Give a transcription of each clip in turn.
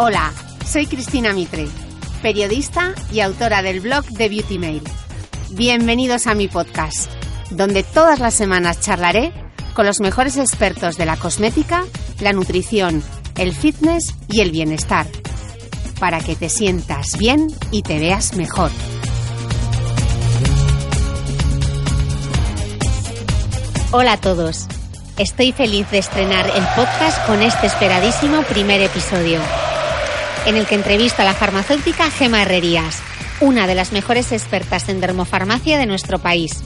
Hola, soy Cristina Mitre, periodista y autora del blog de Beauty Mail. Bienvenidos a mi podcast, donde todas las semanas charlaré con los mejores expertos de la cosmética, la nutrición, el fitness y el bienestar, para que te sientas bien y te veas mejor. Hola a todos. Estoy feliz de estrenar el podcast con este esperadísimo primer episodio en el que entrevisto a la farmacéutica Gema Herrerías, una de las mejores expertas en dermofarmacia de nuestro país.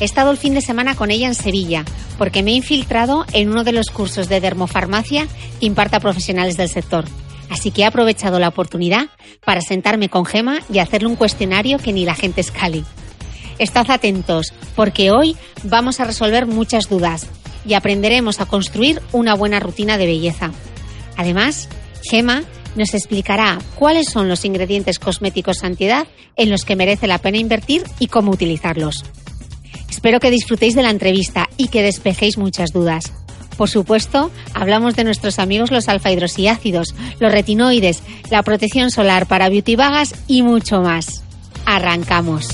He estado el fin de semana con ella en Sevilla, porque me he infiltrado en uno de los cursos de dermofarmacia que imparta profesionales del sector. Así que he aprovechado la oportunidad para sentarme con Gema y hacerle un cuestionario que ni la gente escale. Estad atentos, porque hoy vamos a resolver muchas dudas y aprenderemos a construir una buena rutina de belleza. Además, Gema nos explicará cuáles son los ingredientes cosméticos antiedad en los que merece la pena invertir y cómo utilizarlos. Espero que disfrutéis de la entrevista y que despejéis muchas dudas. Por supuesto, hablamos de nuestros amigos los alfa hidroxiácidos, los retinoides, la protección solar para beauty vagas y mucho más. Arrancamos.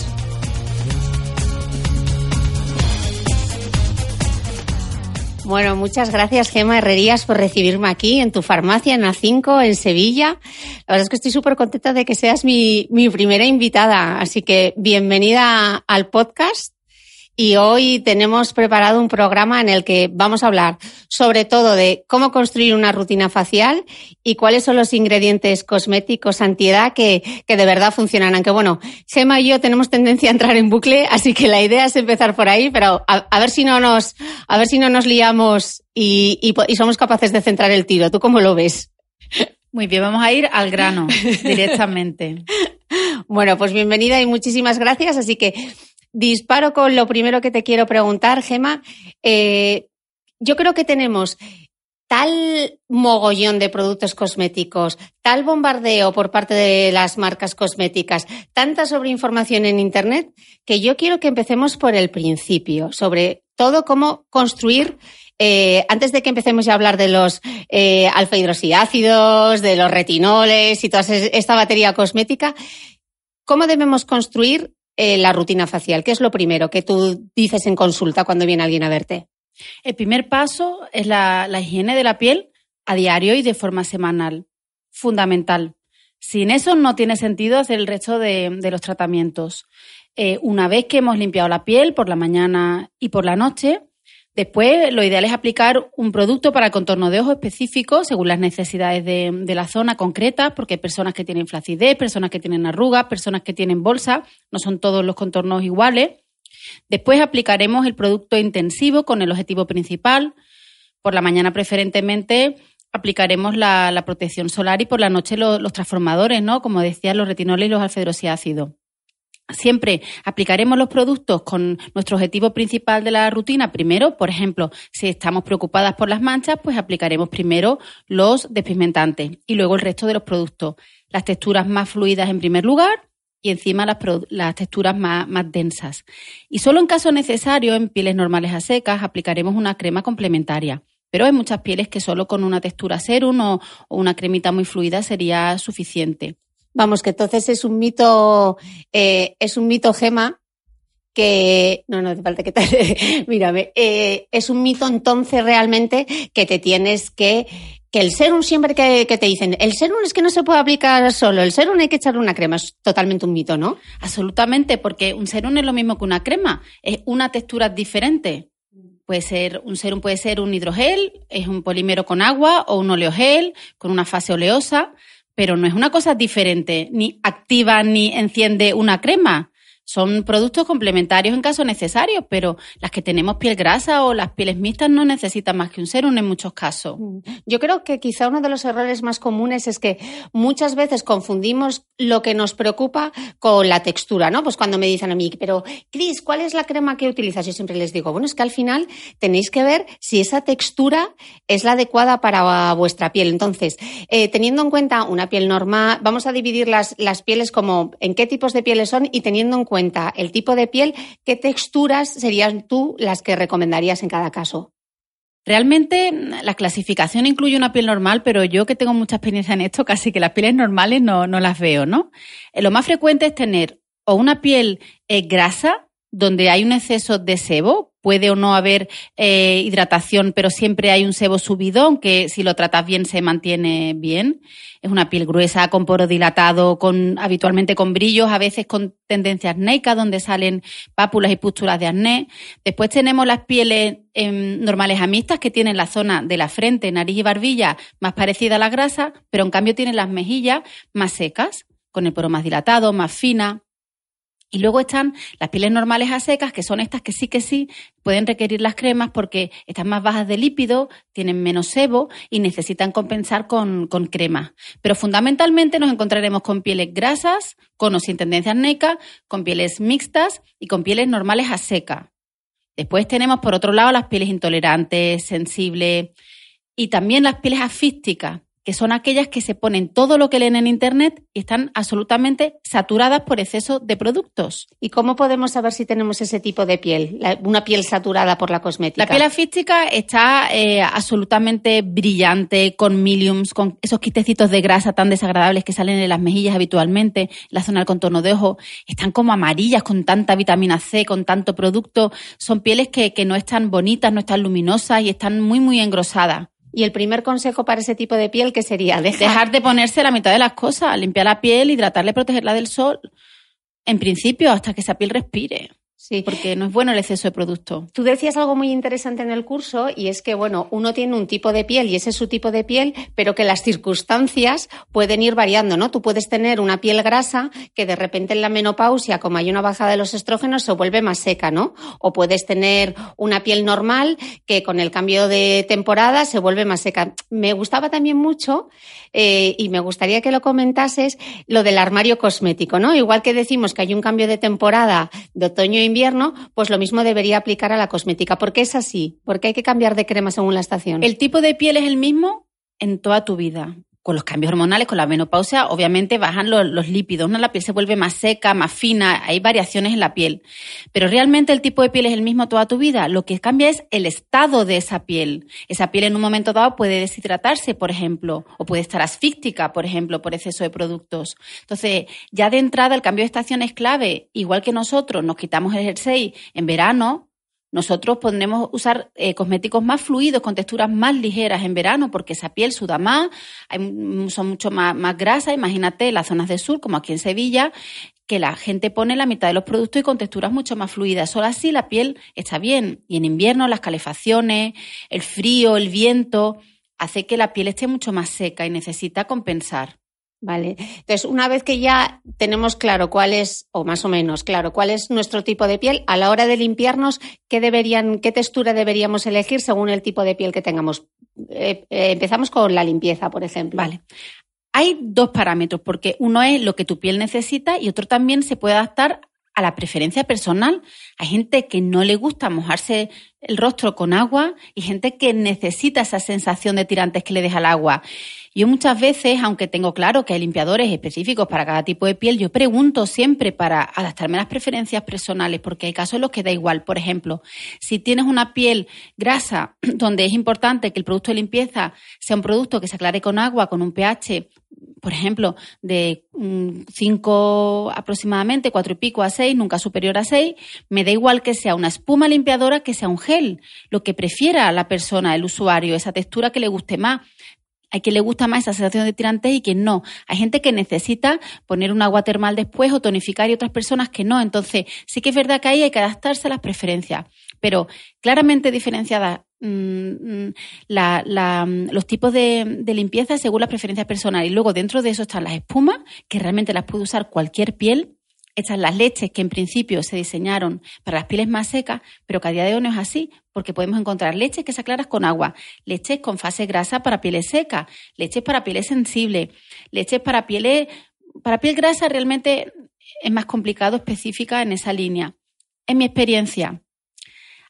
Bueno, muchas gracias, Gema Herrerías, por recibirme aquí en tu farmacia en A5, en Sevilla. La verdad es que estoy súper contenta de que seas mi, mi primera invitada. Así que bienvenida al podcast. Y hoy tenemos preparado un programa en el que vamos a hablar sobre todo de cómo construir una rutina facial y cuáles son los ingredientes cosméticos antiedad que, que de verdad funcionan. Aunque bueno, Gemma y yo tenemos tendencia a entrar en bucle, así que la idea es empezar por ahí, pero a, ver si no nos, a ver si no nos liamos y, y, y somos capaces de centrar el tiro. ¿Tú cómo lo ves? Muy bien, vamos a ir al grano directamente. bueno, pues bienvenida y muchísimas gracias. Así que disparo con lo primero que te quiero preguntar, Gema. Eh, yo creo que tenemos tal mogollón de productos cosméticos, tal bombardeo por parte de las marcas cosméticas, tanta sobreinformación en Internet, que yo quiero que empecemos por el principio, sobre todo cómo construir eh, antes de que empecemos a hablar de los eh, alfa hidroxiácidos, de los retinoles y toda esta batería cosmética, ¿cómo debemos construir eh, la rutina facial? ¿Qué es lo primero que tú dices en consulta cuando viene alguien a verte? El primer paso es la, higiene de la piel a diario y de forma semanal. Fundamental. Sin eso no tiene sentido hacer el resto de, los tratamientos. Eh, una vez que hemos limpiado la piel por la mañana y por la noche, Después, lo ideal es aplicar un producto para el contorno de ojo específico según las necesidades de, la zona concreta, porque hay personas que tienen flacidez, personas que tienen arrugas, personas que tienen bolsa, no son todos los contornos iguales. Después aplicaremos el producto intensivo con el objetivo principal, Por la mañana preferentemente aplicaremos la, protección solar y por la noche los transformadores, ¿no? Como decía, los retinoles y los alfa Siempre aplicaremos los productos con nuestro objetivo principal de la rutina. Primero, por ejemplo, si estamos preocupadas por las manchas, pues aplicaremos primero los despigmentantes y luego el resto de los productos. Las texturas más fluidas en primer lugar y encima las, texturas más, densas. Y solo en caso necesario, en pieles normales a secas, aplicaremos una crema complementaria. Pero hay muchas pieles que solo con una textura serum o una cremita muy fluida sería suficiente. Vamos, que entonces es un mito, eh, es un mito gema que no, no hace falta que te mírame, eh, es un mito entonces realmente que te tienes que que el serum siempre que, que, te dicen, el serum es que no se puede aplicar solo, el serum hay que echarle una crema, es totalmente un mito, ¿no? Absolutamente, porque un serum es lo mismo que una crema, es una textura diferente. Puede ser, un serum puede ser un hidrogel, es un polímero con agua o un oleogel con una fase oleosa pero no es una cosa diferente, ni activa ni enciende una crema. Son productos complementarios en caso necesario, pero las que tenemos piel grasa o las pieles mixtas no necesitan más que un serum en muchos casos. Mm. Yo creo que quizá uno de los errores más comunes es que muchas veces confundimos lo que nos preocupa con la textura, ¿no? Pues cuando me dicen a mí, pero Cris, ¿cuál es la crema que utilizas? Yo siempre les digo, bueno, es que al final tenéis que ver si esa textura es la adecuada para vuestra piel. Entonces, eh, teniendo en cuenta una piel normal, vamos a dividir las, las pieles como en qué tipos de pieles son y teniendo en cuenta cuenta el tipo de piel, ¿qué texturas serían tú las que recomendarías en cada caso? Realmente la clasificación incluye una piel normal, pero yo que tengo mucha experiencia en esto, casi que las pieles normales no, las veo, ¿no? Eh, lo más frecuente es tener o una piel eh, grasa, donde hay un exceso de sebo, puede o no haber eh, hidratación, pero siempre hay un sebo subido, que si lo tratas bien se mantiene bien. Es una piel gruesa, con poro dilatado, con, habitualmente con brillos, a veces con tendencia acnéica, donde salen pápulas y pústulas de acné. Después tenemos las pieles em, normales a mixtas, que tienen la zona de la frente, nariz y barbilla más parecida a la grasa, pero en cambio tienen las mejillas más secas, con el poro más dilatado, más fina. Y luego están las pieles normales a secas, que son estas que sí que sí pueden requerir las cremas porque están más bajas de lípido, tienen menos sebo y necesitan compensar con, con crema. Pero fundamentalmente nos encontraremos con pieles grasas, con o sin tendencia acnéica, con pieles mixtas y con pieles normales a seca. Después tenemos, por otro lado, las pieles intolerantes, sensibles y también las pieles afísticas, que son aquellas que se ponen todo lo que leen en Internet y están absolutamente saturadas por exceso de productos. ¿Y cómo podemos saber si tenemos ese tipo de piel, una piel saturada por la cosmética? La piel afística está eh, absolutamente brillante, con miliums, con esos quitecitos de grasa tan desagradables que salen en las mejillas habitualmente, la zona del contorno de ojo. Están como amarillas con tanta vitamina C, con tanto producto. Son pieles que, que no están bonitas, no están luminosas y están muy, muy engrosadas. Y el primer consejo para ese tipo de piel, que sería? Dejar... de ponerse la mitad de las cosas, limpiar la piel, hidratarla y protegerla del sol, en principio, hasta que esa piel respire. Sí. Porque no es bueno el exceso de producto. Tú decías algo muy interesante en el curso y es que, bueno, uno tiene un tipo de piel y ese es su tipo de piel, pero que las circunstancias pueden ir variando, ¿no? Tú puedes tener una piel grasa que de repente en la menopausia, como hay una bajada de los estrógenos, se vuelve más seca, ¿no? O puedes tener una piel normal que con el cambio de temporada se vuelve más seca. Me gustaba también mucho eh, y me gustaría que lo comentases lo del armario cosmético, ¿no? Igual que decimos que hay un cambio de temporada de otoño e invierno, pues lo mismo debería aplicar a la cosmética. ¿Por qué es así? Porque hay que cambiar de crema según la estación. El tipo de piel es el mismo en toda tu vida con los cambios hormonales, con la menopausia, obviamente bajan los, lípidos, ¿no? La piel se vuelve más seca, más fina, hay variaciones en la piel. Pero realmente el tipo de piel es el mismo toda tu vida. Lo que cambia es el estado de esa piel. Esa piel en un momento dado puede deshidratarse, por ejemplo, o puede estar asfíctica, por ejemplo, por exceso de productos. Entonces, ya de entrada el cambio de estación es clave. Igual que nosotros nos quitamos el jersey en verano, nosotros podremos usar eh, cosméticos más fluidos, con texturas más ligeras en verano, porque esa piel suda más, son mucho más, más grasas. Imagínate las zonas del sur, como aquí en Sevilla, que la gente pone la mitad de los productos y con texturas mucho más fluidas. Solo así la piel está bien. Y en invierno las calefacciones, el frío, el viento, hace que la piel esté mucho más seca y necesita compensar. Vale. Entonces, una vez que ya tenemos claro cuál es, o más o menos claro, cuál es nuestro tipo de piel, a la hora de limpiarnos, ¿qué deberían, qué textura deberíamos elegir según el tipo de piel que tengamos? Eh, eh, empezamos con la limpieza, por ejemplo. Vale. Hay dos parámetros, porque uno es lo que tu piel necesita y otro también se puede adaptar a la preferencia personal. Hay gente que no le gusta mojarse el rostro con agua y gente que necesita esa sensación de tirantes que le deja el agua. Yo muchas veces, aunque tengo claro que hay limpiadores específicos para cada tipo de piel, yo pregunto siempre para adaptarme a las preferencias personales, porque hay casos en los que da igual. Por ejemplo, si tienes una piel grasa, donde es importante que el producto de limpieza sea un producto que se aclare con agua, con un pH, por ejemplo, de 5 mm, aproximadamente, 4 y pico a 6, nunca superior a 6, me da igual que sea una espuma limpiadora que sea un gel, lo que prefiera la persona, el usuario, esa textura que le guste más. Hay quien le gusta más esa sensación de tirante y quien no. Hay gente que necesita poner un agua termal después o tonificar y otras personas que no. Entonces, sí que es verdad que ahí hay que adaptarse a las preferencias, pero claramente diferenciadas mm, mm, mm, los tipos de, de, limpieza según las preferencias personales. Y luego dentro de eso están las espumas, que realmente las puede usar cualquier piel. Estas las leches que en principio se diseñaron para las pieles más secas, pero que a día de hoy no es así, porque podemos encontrar leches que se aclaran con agua, leches con fase grasa para pieles secas, leches para pieles sensibles, leches para pieles, para piel grasa realmente es más complicado específica en esa línea. En mi experiencia,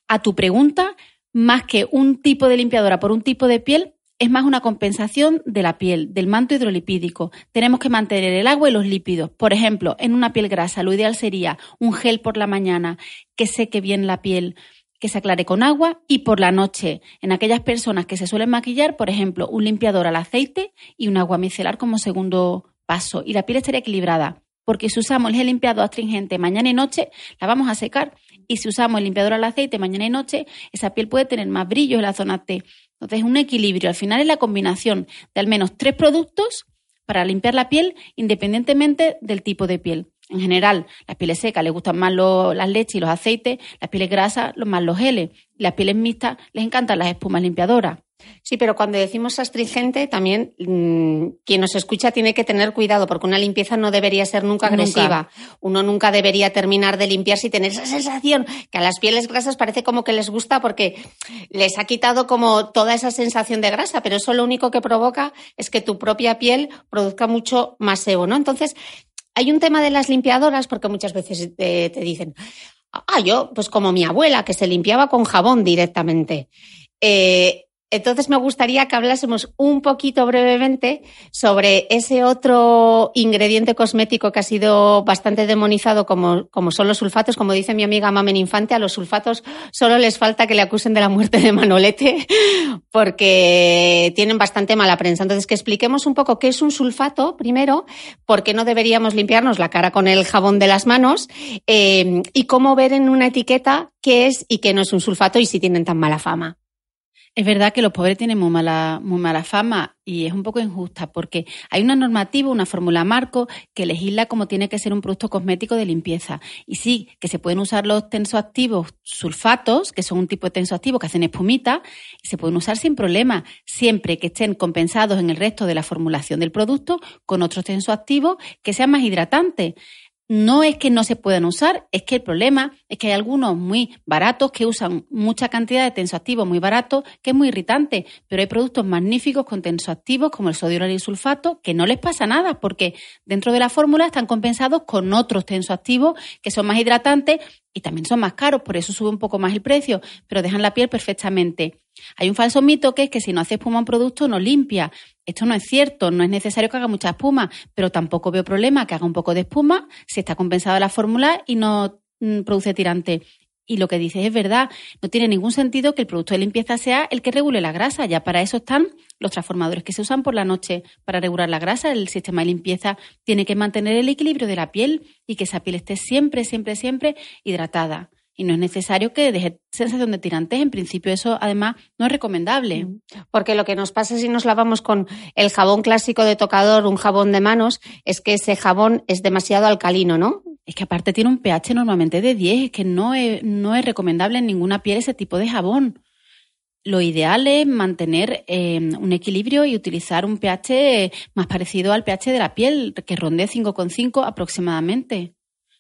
a tu pregunta, más que un tipo de limpiadora por un tipo de piel, es más una compensación de la piel, del manto hidrolipídico. Tenemos que mantener el agua y los lípidos. Por ejemplo, en una piel grasa, lo ideal sería un gel por la mañana que seque bien la piel, que se aclare con agua y por la noche, en aquellas personas que se suelen maquillar, por ejemplo, un limpiador al aceite y un agua micelar como segundo paso. Y la piel estaría equilibrada, porque si usamos el limpiador astringente mañana y noche, la vamos a secar. Y si usamos el limpiador al aceite mañana y noche, esa piel puede tener más brillo en la zona T entonces, un equilibrio. Al final es la combinación de al menos tres productos para limpiar la piel independientemente del tipo de piel. En general, las pieles secas les gustan más las leches y los aceites, las pieles grasas más los geles, las pieles mixtas les encantan las espumas limpiadoras. Sí, pero cuando decimos astringente, también mm, quien nos escucha tiene que tener cuidado, porque una limpieza no debería ser nunca agresiva. Uno nunca debería terminar de limpiarse y tener esa sensación que a las pieles grasas parece como que les gusta porque les ha quitado como toda esa sensación de grasa, pero eso lo único que provoca es que tu propia piel produzca mucho más sebo, ¿no? Entonces, hay un tema de las limpiadoras, porque muchas veces te, te dicen, ah, yo, pues como mi abuela, que se limpiaba con jabón directamente. Eh, entonces me gustaría que hablásemos un poquito brevemente sobre ese otro ingrediente cosmético que ha sido bastante demonizado como, como son los sulfatos. Como dice mi amiga Mamen Infante, a los sulfatos solo les falta que le acusen de la muerte de Manolete porque tienen bastante mala prensa. Entonces que expliquemos un poco qué es un sulfato primero, por qué no deberíamos limpiarnos la cara con el jabón de las manos eh, y cómo ver en una etiqueta qué es y qué no es un sulfato y si tienen tan mala fama. Es verdad que los pobres tienen muy mala, muy mala fama y es un poco injusta porque hay una normativa, una fórmula marco que legisla cómo tiene que ser un producto cosmético de limpieza. Y sí, que se pueden usar los tensoactivos sulfatos, que son un tipo de tensoactivo que hacen espumita, y se pueden usar sin problema, siempre que estén compensados en el resto de la formulación del producto con otros tensoactivos que sean más hidratantes no es que no se puedan usar, es que el problema es que hay algunos muy baratos que usan mucha cantidad de tensoactivos muy baratos, que es muy irritante, pero hay productos magníficos con tensoactivos como el sodio y sulfato que no les pasa nada porque dentro de la fórmula están compensados con otros tensoactivos que son más hidratantes y también son más caros, por eso sube un poco más el precio, pero dejan la piel perfectamente. Hay un falso mito que es que si no hace espuma un producto no limpia. Esto no es cierto, no es necesario que haga mucha espuma, pero tampoco veo problema que haga un poco de espuma si está compensada la fórmula y no mm, produce tirante. Y lo que dices es verdad, no tiene ningún sentido que el producto de limpieza sea el que regule la grasa, ya para eso están los transformadores que se usan por la noche para regular la grasa. El sistema de limpieza tiene que mantener el equilibrio de la piel y que esa piel esté siempre, siempre, siempre hidratada y no es necesario que deje sensación de tirantes. En principio eso además no es recomendable. Porque lo que nos pasa si nos lavamos con el jabón clásico de tocador, un jabón de manos, es que ese jabón es demasiado alcalino, ¿no? Es que aparte tiene un pH normalmente de 10, es que no es, no es recomendable en ninguna piel ese tipo de jabón. lo ideal es mantener eh, un equilibrio y utilizar un pH más parecido al pH de la piel, que ronde 5,5 aproximadamente.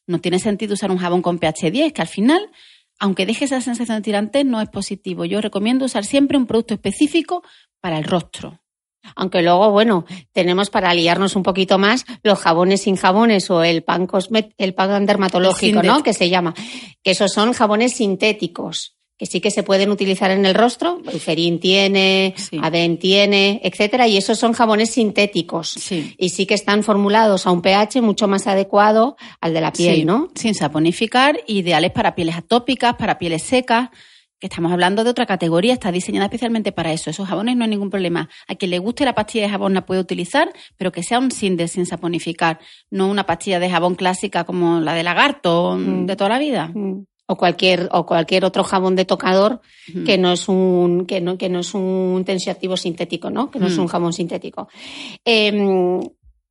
No tiene sentido usar un jabón con pH 10, que al final, aunque deje esa sensación de tirante, no es positivo. Yo recomiendo usar siempre un producto específico para el rostro. Aunque luego, bueno, tenemos para liarnos un poquito más los jabones sin jabones o el pan, el pan dermatológico, ¿no? Que se llama. Que esos son jabones sintéticos que sí que se pueden utilizar en el rostro, Ferín tiene, sí. tiene, etcétera, y esos son jabones sintéticos. Y sí que están formulados a un pH mucho más adecuado al de la piel, ¿no? Sin saponificar, ideales para pieles atópicas, para pieles secas, que estamos hablando de otra categoría, está diseñada especialmente para eso. Esos jabones no hay ningún problema. A quien le guste la pastilla de jabón la puede utilizar, pero que sea un Cinder sin saponificar, no una pastilla de jabón clásica como la de lagarto mm. de toda la vida. Mm o cualquier o cualquier otro jabón de tocador que no es un que no que no es un tensioactivo sintético no que no es un jabón sintético em,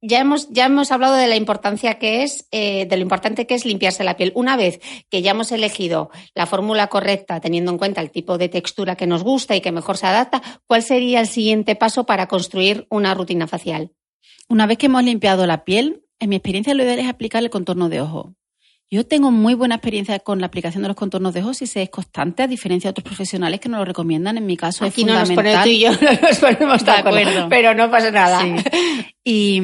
ya hemos, ya hemos hablado de la importancia que es, eh, de lo importante que es limpiarse la piel. Una vez que ya hemos elegido la fórmula correcta, teniendo en cuenta el tipo de textura que nos gusta y que mejor se adapta, ¿cuál sería el siguiente paso para construir una rutina facial? Una vez que hemos limpiado la piel, en mi experiencia lo ideal es aplicar el contorno de ojo. Yo tengo muy buena experiencia con la aplicación de los contornos de ojos y se es constante, a diferencia de otros profesionales que nos lo recomiendan. En mi caso Aquí es no fundamental. Nos tú y yo no nos ponemos de, acuerdo, pero no pasa nada. Y,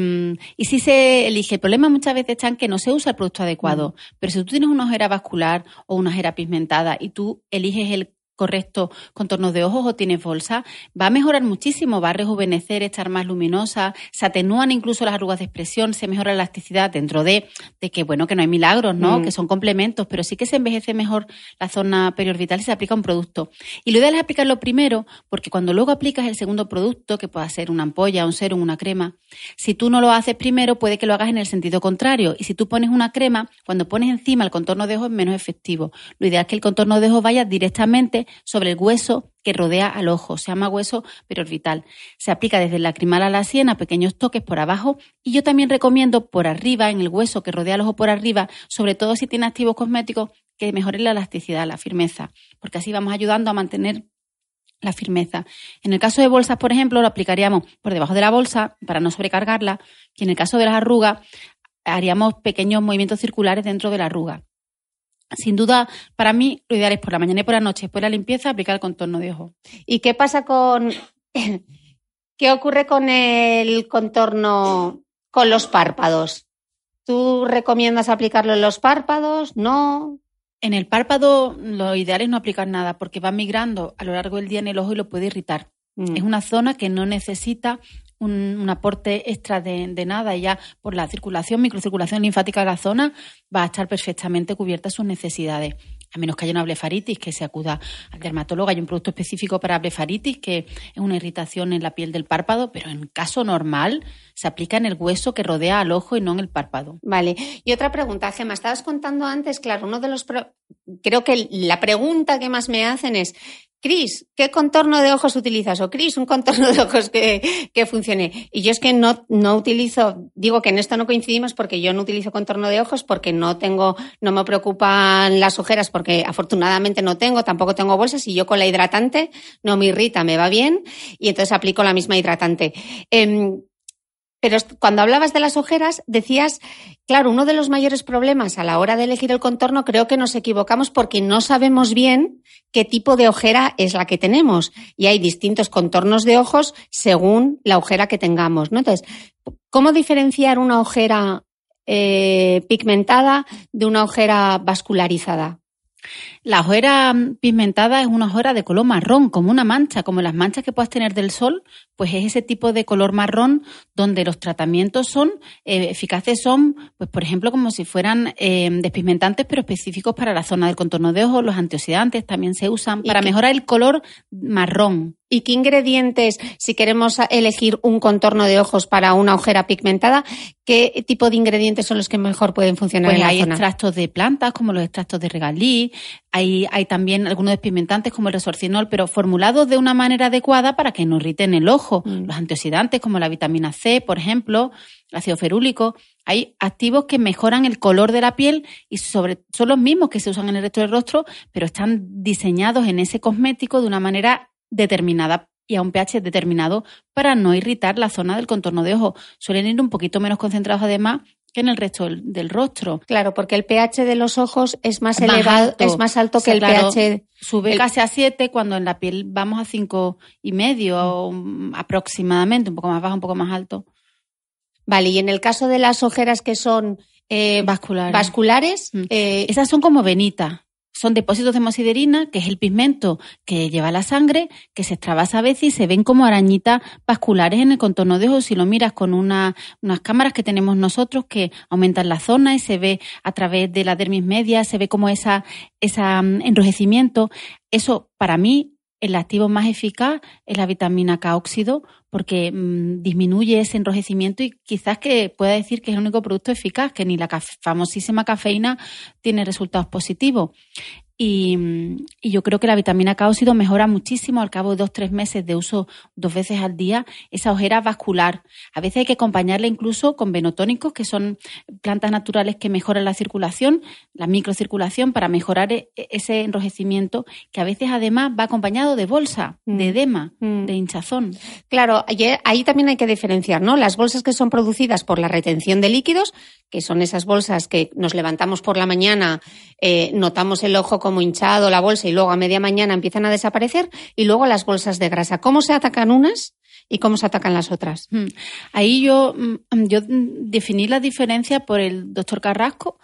y sí se elige. El problema muchas veces está en que no se usa el producto adecuado. Mm. Pero si tú tienes una ojera vascular o una ojera pigmentada y tú eliges el correcto contorno de ojos o tienes bolsa, va a mejorar muchísimo, va a rejuvenecer, estar más luminosa, se atenúan incluso las arrugas de expresión, se mejora la elasticidad dentro de, de que, bueno, que no hay milagros, ¿no? Mm. Que son complementos, pero sí que se envejece mejor la zona periorbital si se aplica un producto. Y lo ideal es aplicarlo primero, porque cuando luego aplicas el segundo producto, que pueda ser una ampolla, un serum, una crema, si tú no lo haces primero, puede que lo hagas en el sentido contrario. Y si tú pones una crema, cuando pones encima el contorno de ojos es menos efectivo. Lo ideal es que el contorno de ojos vaya directamente sobre el hueso que rodea al ojo. Se llama hueso periorbital. Se aplica desde el lacrimal a la sien a pequeños toques por abajo y yo también recomiendo por arriba, en el hueso que rodea al ojo por arriba, sobre todo si tiene activos cosméticos, que mejoren la elasticidad, la firmeza, porque así vamos ayudando a mantener la firmeza. En el caso de bolsas, por ejemplo, lo aplicaríamos por debajo de la bolsa para no sobrecargarla y en el caso de las arrugas haríamos pequeños movimientos circulares dentro de la arruga. Sin duda, para mí, lo ideal es por la mañana y por la noche, después de la limpieza, aplicar el contorno de ojo. ¿Y qué pasa con. ¿Qué ocurre con el contorno con los párpados? ¿Tú recomiendas aplicarlo en los párpados? ¿No? En el párpado, lo ideal es no aplicar nada porque va migrando a lo largo del día en el ojo y lo puede irritar. Mm. Es una zona que no necesita un, aporte extra de, nada y ya por la circulación, microcirculación linfática de la zona va a estar perfectamente cubierta sus necesidades. A menos que haya una blefaritis, que se acuda al dermatólogo. Hay un producto específico para blefaritis, que es una irritación en la piel del párpado, pero en caso normal se aplica en el hueso que rodea al ojo y no en el párpado. Vale. Y otra pregunta, Gemma, estabas contando antes, claro, uno de los... Creo que la pregunta que más me hacen es, Cris, ¿qué contorno de ojos utilizas? O Cris, un contorno de ojos que, que, funcione. Y yo es que no, no utilizo, digo que en esto no coincidimos porque yo no utilizo contorno de ojos porque no tengo, no me preocupan las ojeras porque afortunadamente no tengo, tampoco tengo bolsas y yo con la hidratante no me irrita, me va bien y entonces aplico la misma hidratante. Eh, pero cuando hablabas de las ojeras, decías, claro, uno de los mayores problemas a la hora de elegir el contorno, creo que nos equivocamos porque no sabemos bien qué tipo de ojera es la que tenemos. Y hay distintos contornos de ojos según la ojera que tengamos. Entonces, ¿cómo diferenciar una ojera eh, pigmentada de una ojera vascularizada? La ojera pigmentada es una ojera de color marrón, como una mancha, como las manchas que puedas tener del sol, pues es ese tipo de color marrón donde los tratamientos son eh, eficaces, son, pues por ejemplo, como si fueran eh, despigmentantes, pero específicos para la zona del contorno de ojos. Los antioxidantes también se usan para mejorar el color marrón. ¿Y qué ingredientes, si queremos elegir un contorno de ojos para una ojera pigmentada, qué tipo de ingredientes son los que mejor pueden funcionar pues en la hay extractos de plantas, como los extractos de regalí, hay, hay también algunos despigmentantes como el resorcinol, pero formulados de una manera adecuada para que no irriten el ojo. Mm. Los antioxidantes como la vitamina C, por ejemplo, el ácido ferúlico. Hay activos que mejoran el color de la piel y sobre, son los mismos que se usan en el resto del rostro, pero están diseñados en ese cosmético de una manera determinada y a un pH determinado para no irritar la zona del contorno de ojo. Suelen ir un poquito menos concentrados además que en el resto del, rostro. Claro, porque el pH de los ojos es más, elevado, es más alto que el pH. Sube casi a 7 cuando en la piel vamos a cinco y medio aproximadamente, un poco más bajo, un poco más alto. Vale, y en el caso de las ojeras que son eh, vasculares, mm. eh, esas son como venitas son depósitos de hemosiderina, que es el pigmento que lleva la sangre, que se extravasa a veces y se ven como arañitas vasculares en el contorno de ojos. Si lo miras con unas cámaras que tenemos nosotros que aumentan la zona y se ve a través de la dermis media, se ve como esa, esa mm, enrojecimiento. Eso para mí el activo más eficaz es la vitamina K óxido porque mm, disminuye ese enrojecimiento y quizás que pueda decir que es el único producto eficaz, que ni la famosísima cafeína tiene resultados positivos. Y, yo creo que la vitamina K óxido mejora muchísimo al cabo de dos tres meses de uso dos veces al día esa ojera vascular. A veces hay que acompañarla incluso con venotónicos, que son plantas naturales que mejoran la circulación, la microcirculación, para mejorar e, e, ese enrojecimiento, que a veces además va acompañado de bolsa, de mm. edema, mm. de hinchazón. Claro, ahí también hay que diferenciar, ¿no? Las bolsas que son producidas por la retención de líquidos, que son esas bolsas que nos levantamos por la mañana, eh, notamos el ojo como hinchado, la bolsa, y luego a media mañana empiezan a desaparecer, y luego las bolsas de grasa. ¿Cómo se atacan unas? y cómo se atacan las otras. Hmm. Ahí yo, mm, yo definí la diferencia por el doctor Carrasco,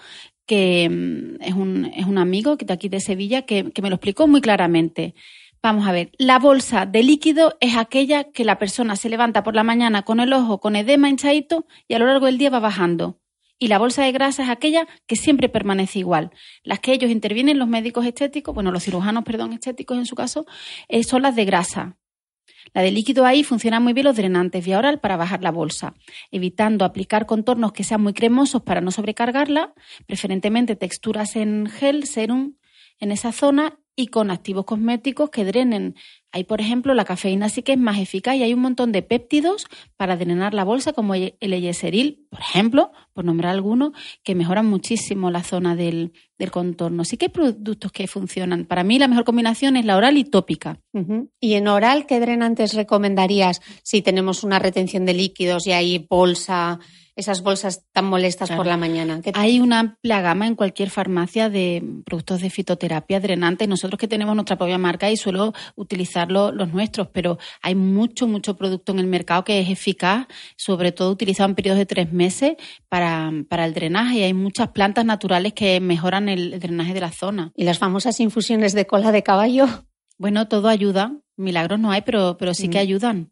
que mm, es un, es un amigo de aquí de Sevilla, que, que me lo explicó muy claramente. Vamos a ver, la bolsa de líquido es aquella que la persona se levanta por la mañana con el ojo con edema hinchadito y a lo largo del día va bajando y la bolsa de grasa es aquella que siempre permanece igual. Las que ellos intervienen, los médicos estéticos, bueno, los cirujanos, perdón, estéticos en su caso, eh, son las de grasa. La de líquido ahí funciona muy bien los drenantes vía oral para bajar la bolsa, evitando aplicar contornos que sean muy cremosos para no sobrecargarla, preferentemente texturas en gel, serum en esa zona y con activos cosméticos que drenen. Hay, por ejemplo, la cafeína sí que es más eficaz y hay un montón de péptidos para drenar la bolsa, como el eyeseril, por ejemplo, por nombrar algunos, que mejoran muchísimo la zona del, contorno. Sí que hay productos que funcionan. Para mí la mejor combinación es la oral y tópica. ¿Y en oral qué drenantes recomendarías si tenemos una retención de líquidos y hay bolsa? Esas bolsas tan molestas por la mañana? Hay una amplia gama en cualquier farmacia de productos de fitoterapia drenantes. Nosotros que tenemos nuestra propia marca y suelo utilizarlo los nuestros, pero hay mucho, mucho producto en el mercado que es eficaz, sobre todo utilizado en periodos de tres meses para, para el drenaje. Y hay muchas plantas naturales que mejoran el drenaje de la zona. ¿Y las famosas infusiones de cola de caballo? Bueno, todo ayuda. Milagros no hay, pero, pero sí que mm. ayudan.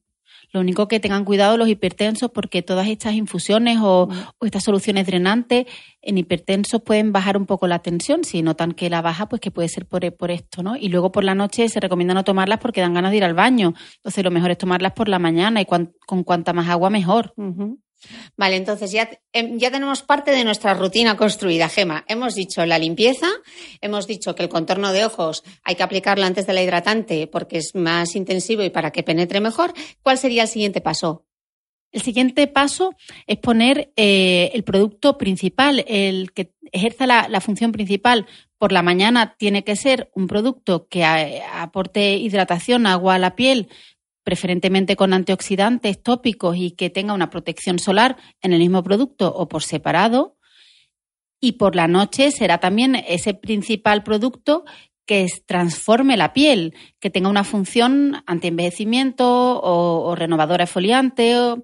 Lo único que tengan cuidado los hipertensos porque todas estas infusiones o, estas soluciones drenantes en hipertensos pueden bajar un poco la tensión. Si notan que la baja, pues que puede ser por, por esto, ¿no? Y luego por la noche se recomienda no tomarlas porque dan ganas de ir al baño. Entonces lo mejor es tomarlas por la mañana y con cuanta más agua mejor. Vale, entonces ya, em, ya tenemos parte de nuestra rutina construida, Gema. Hemos dicho la limpieza, hemos dicho que el contorno de ojos hay que aplicarlo antes de la hidratante porque es más intensivo y para que penetre mejor. ¿Cuál sería el siguiente paso? El siguiente paso es poner eh, el producto principal, el que ejerza la, función principal. Por la mañana tiene que ser un producto que aporte hidratación, agua a la piel, preferentemente con antioxidantes tópicos y que tenga una protección solar en el mismo producto o por separado. Y por la noche será también ese principal producto que transforme la piel, que tenga una función antienvejecimiento o, o renovadora exfoliante o,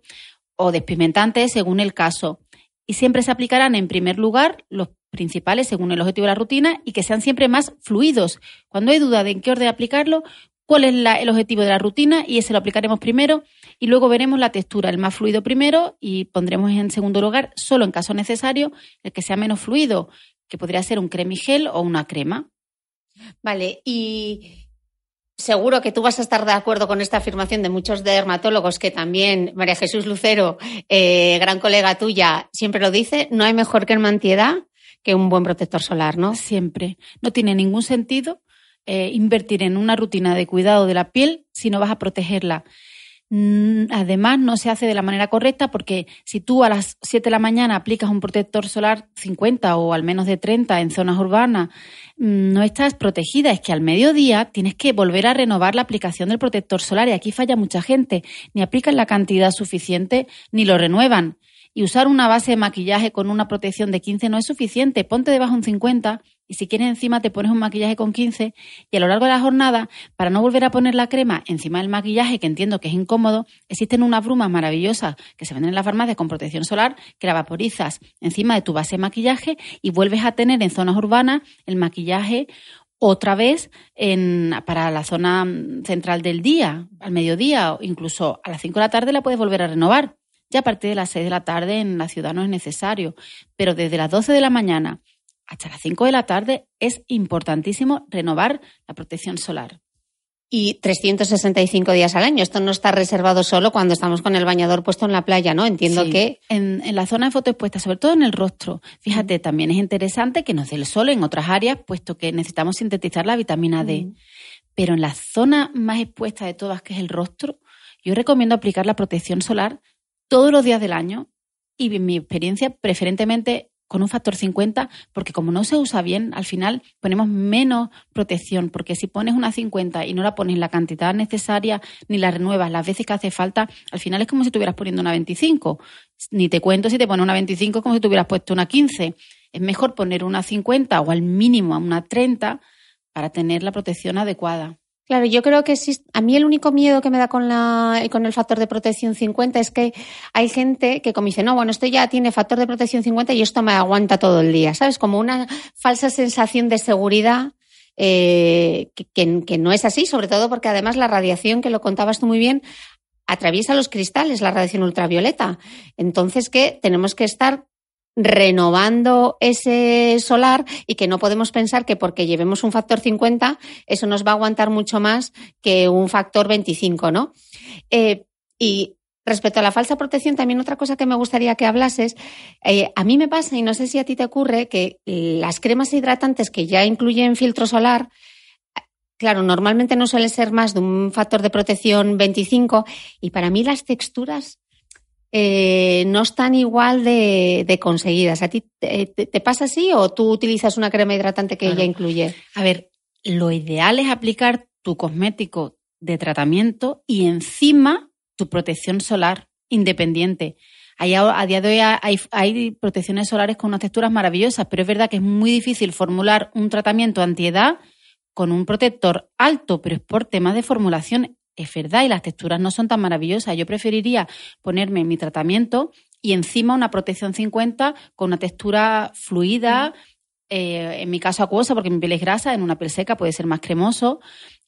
o despigmentante según el caso. Y siempre se aplicarán en primer lugar los principales según el objetivo de la rutina y que sean siempre más fluidos. Cuando hay duda de en qué orden aplicarlo, cuál es el objetivo de la rutina y ese lo aplicaremos primero y luego veremos la textura, el más fluido primero y pondremos en segundo lugar, solo en caso necesario, el que sea menos fluido, que podría ser un cremigel o una crema. Vale, y seguro que tú vas a estar de acuerdo con esta afirmación de muchos dermatólogos que también María Jesús Lucero, eh, gran colega tuya, siempre lo dice, no hay mejor que en mantiedad que un buen protector solar, ¿no? Siempre. No tiene ningún sentido eh, invertir en una rutina de cuidado de la piel si no vas a protegerla Mm, además, no se hace de la manera correcta porque si tú a las 7 de la mañana aplicas un protector solar 50 o al menos de 30 en zonas urbanas, mm, no estás protegida. Es que al mediodía tienes que volver a renovar la aplicación del protector solar y aquí falla mucha gente. Ni aplican la cantidad suficiente ni lo renuevan. Y usar una base de maquillaje con una protección de 15 no es suficiente. Ponte debajo un 50 y si quieres encima te pones un maquillaje con 15 y a lo largo de la jornada, para no volver a poner la crema encima del maquillaje, que entiendo que es incómodo, existen unas brumas maravillosas que se venden en la farmacia con protección solar, que la vaporizas encima de tu base de maquillaje y vuelves a tener en zonas urbanas el maquillaje otra vez para la zona central del día, al mediodía o incluso a las 5 de la tarde la puedes volver a renovar. Ya a partir de las 6 de la tarde en la ciudad no es necesario, pero desde las 12 de la mañana hasta las 5 de la tarde es importantísimo renovar la protección solar. Y 365 días al año. Esto no está reservado solo cuando estamos con el bañador puesto en la playa, ¿no? Entiendo que. En, la zona de foto expuesta, sobre todo en el rostro. Fíjate, también es interesante que nos dé el sol en otras áreas, puesto que necesitamos sintetizar la vitamina D. Pero en la zona más expuesta de todas, que es el rostro, yo recomiendo aplicar la protección solar todos los días del año y en mi experiencia preferentemente con un factor 50, porque como no se usa bien, al final ponemos menos protección, porque si pones una 50 y no la pones la cantidad necesaria ni la renuevas las veces que hace falta, al final es como si estuvieras poniendo una 25. Ni te cuento si te pones una 25 como si tuvieras puesto una 15. Es mejor poner una 50 o al mínimo una 30 para tener la protección adecuada. Claro, yo creo que a mí el único miedo que me da con, la, con el factor de protección 50 es que hay gente que como dice, no, bueno, esto ya tiene factor de protección 50 y esto me aguanta todo el día, ¿sabes? Como una falsa sensación de seguridad eh, que, que, no es así, sobre todo porque además la radiación, que lo contabas tú muy bien, atraviesa los cristales, la radiación ultravioleta. Entonces, que tenemos que estar renovando ese solar y que no podemos pensar que porque llevemos un factor 50 eso nos va a aguantar mucho más que un factor 25, ¿no? Eh, y respecto a la falsa protección, también otra cosa que me gustaría que hablases, eh, a mí me pasa, y no sé si a ti te ocurre, que las cremas hidratantes que ya incluyen filtro solar, claro, normalmente no suele ser más de un factor de protección 25 y para mí las texturas eh, no están igual de, conseguidas. ¿A ti te, pasa así o tú utilizas una crema hidratante que ya incluye? A ver, lo ideal es aplicar tu cosmético de tratamiento y encima tu protección solar independiente. a día de hoy hay, hay, protecciones solares con unas texturas maravillosas, pero es verdad que es muy difícil formular un tratamiento antiedad con un protector alto, pero es por temas de formulación es verdad y las texturas no son tan maravillosas. Yo preferiría ponerme mi tratamiento y encima una protección 50 con una textura fluida, eh, en mi caso acuosa porque mi piel es grasa, en una piel seca puede ser más cremoso,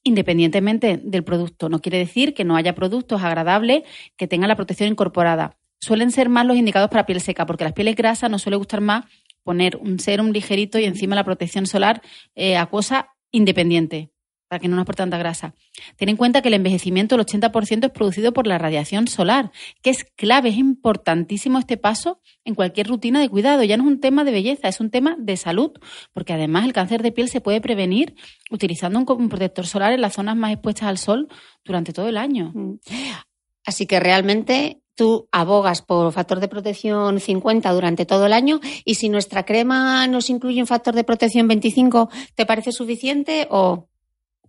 independientemente del producto. No quiere decir que no haya productos agradables que tengan la protección incorporada. Suelen ser más los indicados para piel seca porque las pieles grasas nos suele gustar más poner un serum ligerito y encima la protección solar eh, acuosa independiente para que no nos aporte tanta grasa. Ten en cuenta que el envejecimiento, el 80% es producido por la radiación solar, que es clave, es importantísimo este paso en cualquier rutina de cuidado. Ya no es un tema de belleza, es un tema de salud, porque además el cáncer de piel se puede prevenir utilizando un protector solar en las zonas más expuestas al sol durante todo el año. Mm. Así que realmente tú abogas por factor de protección 50 durante todo el año y si nuestra crema nos incluye un factor de protección 25, ¿te parece suficiente o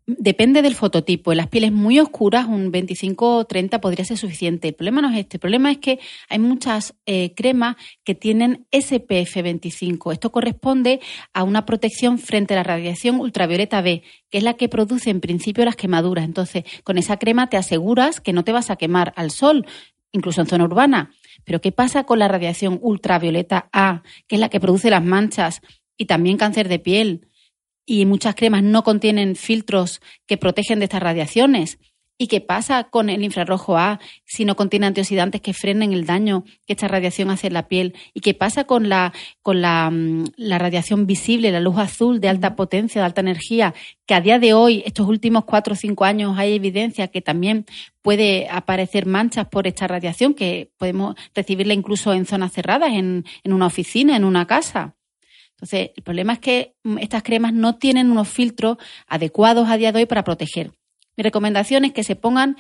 Depende del fototipo. En las pieles muy oscuras, un 25 o 30 podría ser suficiente. El problema no es este. El problema es que hay muchas eh, cremas que tienen SPF 25. Esto corresponde a una protección frente a la radiación ultravioleta B, que es la que produce en principio las quemaduras. Entonces, con esa crema te aseguras que no te vas a quemar al sol, incluso en zona urbana. Pero ¿qué pasa con la radiación ultravioleta A, que es la que produce las manchas y también cáncer de piel? Y muchas cremas no contienen filtros que protegen de estas radiaciones. ¿Y qué pasa con el infrarrojo A si no contiene antioxidantes que frenen el daño que esta radiación hace en la piel? ¿Y qué pasa con la, con la, mm, la radiación visible, la luz azul de alta potencia, de alta energía, que a día de hoy, estos últimos cuatro o cinco años, hay evidencia que también puede aparecer manchas por esta radiación, que podemos recibirla incluso en zonas cerradas, en, en una oficina, en una casa? Entonces, el problema es que mm, estas cremas no tienen unos filtros adecuados a día de hoy para proteger. Mi recomendación es que se pongan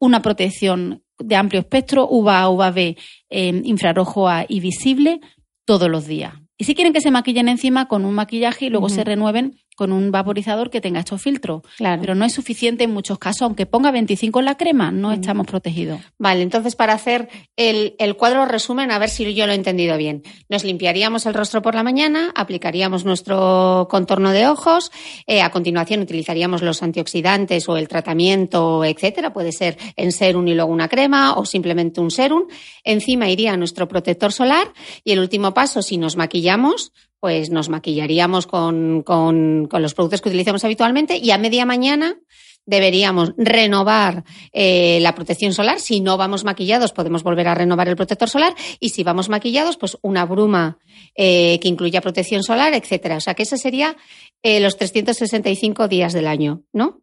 una protección de amplio espectro, UVA, UVB, eh, infrarrojo A y visible todos los días. Y si quieren que se maquillen encima con un maquillaje y luego se renueven con un vaporizador que tenga estos filtros. Claro. Pero no es suficiente en muchos casos, aunque ponga 25 en la crema, no estamos protegidos. Vale, entonces para hacer el, el, cuadro resumen, a ver si yo lo he entendido bien. Nos limpiaríamos el rostro por la mañana, aplicaríamos nuestro contorno de ojos, eh, a continuación utilizaríamos los antioxidantes o el tratamiento, etcétera. Puede ser en serum y luego una crema o simplemente un serum. Encima iría nuestro protector solar y el último paso, si nos maquillamos, pues nos maquillaríamos con, con, con, los productos que utilizamos habitualmente y a media mañana deberíamos renovar eh, la protección solar. Si no vamos maquillados, podemos volver a renovar el protector solar. Y si vamos maquillados, pues una bruma eh, que incluya protección solar, etcétera. O sea que ese sería eh, los 365 días del año, ¿no?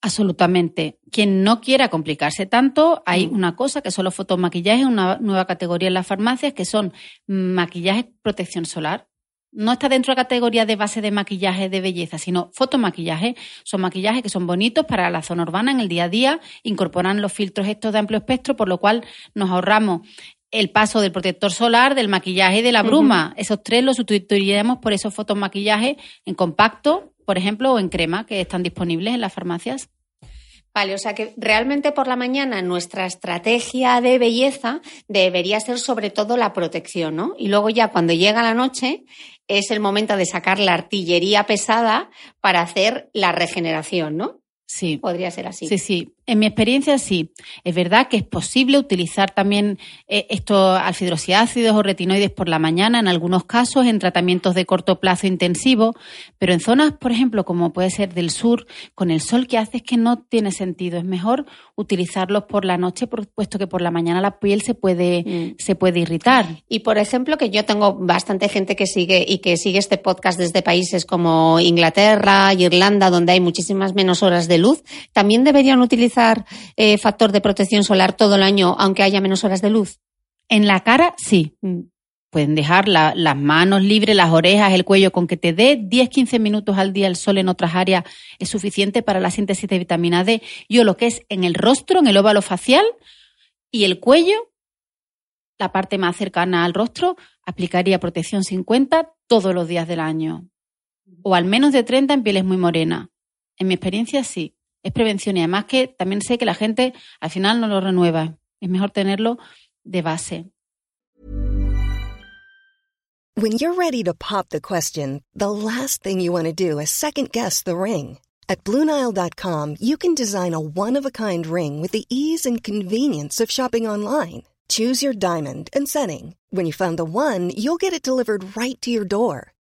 Absolutamente. Quien no quiera complicarse tanto, hay mm. una cosa que son los fotomaquillajes, una nueva categoría en las farmacias, que son maquillajes protección solar no está dentro de la categoría de base de maquillaje de belleza, sino fotomaquillaje. Son maquillajes que son bonitos para la zona urbana en el día a día, incorporan los filtros estos de amplio espectro, por lo cual nos ahorramos el paso del protector solar, del maquillaje y de la bruma. Esos tres los sustituiríamos por esos fotomaquillajes en compacto, por ejemplo, o en crema, que están disponibles en las farmacias. Vale, o sea que realmente por la mañana nuestra estrategia de belleza debería ser sobre todo la protección, ¿no? Y luego ya cuando llega la noche es el momento de sacar la artillería pesada para hacer la regeneración, ¿no? Sí. Podría ser así. Sí, sí. En mi experiencia, sí. Es verdad que es posible utilizar también eh, estos alfidroxiácidos o retinoides por la mañana, en algunos casos, en tratamientos de corto plazo intensivo, pero en zonas, por ejemplo, como puede ser del sur, con el sol que hace es que no tiene sentido. Es mejor utilizarlos por la noche, puesto que por la mañana la piel se puede, mm. se puede irritar. Y, por ejemplo, que yo tengo bastante gente que sigue y que sigue este podcast desde países como Inglaterra, Irlanda, donde hay muchísimas menos horas de luz, también deberían utilizar eh, factor de protección solar todo el año, aunque haya menos horas de luz? En la cara, sí. Mm. Pueden dejar las manos libres, las orejas, el cuello, con que te dé 10-15 minutos al día el sol en otras áreas es suficiente para la síntesis de vitamina D. Yo lo que es en el rostro, en el óvalo facial y el cuello, la parte más cercana al rostro, aplicaría protección 50 todos los días del año. O al menos de 30 en pieles muy morenas. En mi experiencia, sí. Es prevención y además que también sé que la gente al final no lo renueva. Es mejor tenerlo de base. When you're ready to pop the question, the last thing you want to do is second guess the ring. At BlueNile.com, you can design a one-of-a-kind ring with the ease and convenience of shopping online. Choose your diamond and setting. When you find the one, you'll get it delivered right to your door.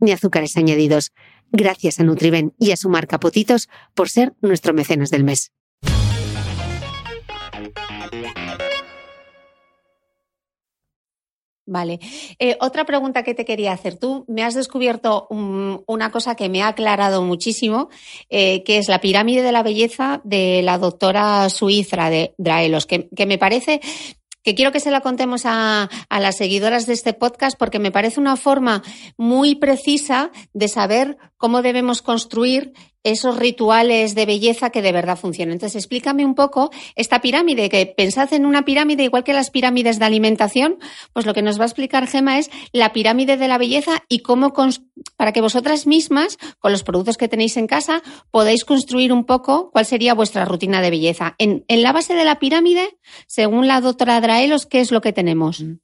ni azúcares añadidos. Gracias a Nutriben y a su marca Potitos por ser nuestro mecenas del mes. Vale. Eh, otra pregunta que te quería hacer. Tú me has descubierto una cosa que me ha aclarado muchísimo, eh, que es la pirámide de la belleza de la doctora Suiza de Draelos, que me parece que quiero que se la contemos a, a, las seguidoras de este podcast porque me parece una forma muy precisa de saber cómo debemos construir esos rituales de belleza que de verdad funcionan. Entonces, explícame un poco esta pirámide, que pensad en una pirámide igual que las pirámides de alimentación, pues lo que nos va a explicar Gema es la pirámide de la belleza y cómo, para que vosotras mismas, con los productos que tenéis en casa, podáis construir un poco cuál sería vuestra rutina de belleza. En, en la base de la pirámide, según la doctora Draelos, ¿qué es lo que tenemos? Mm.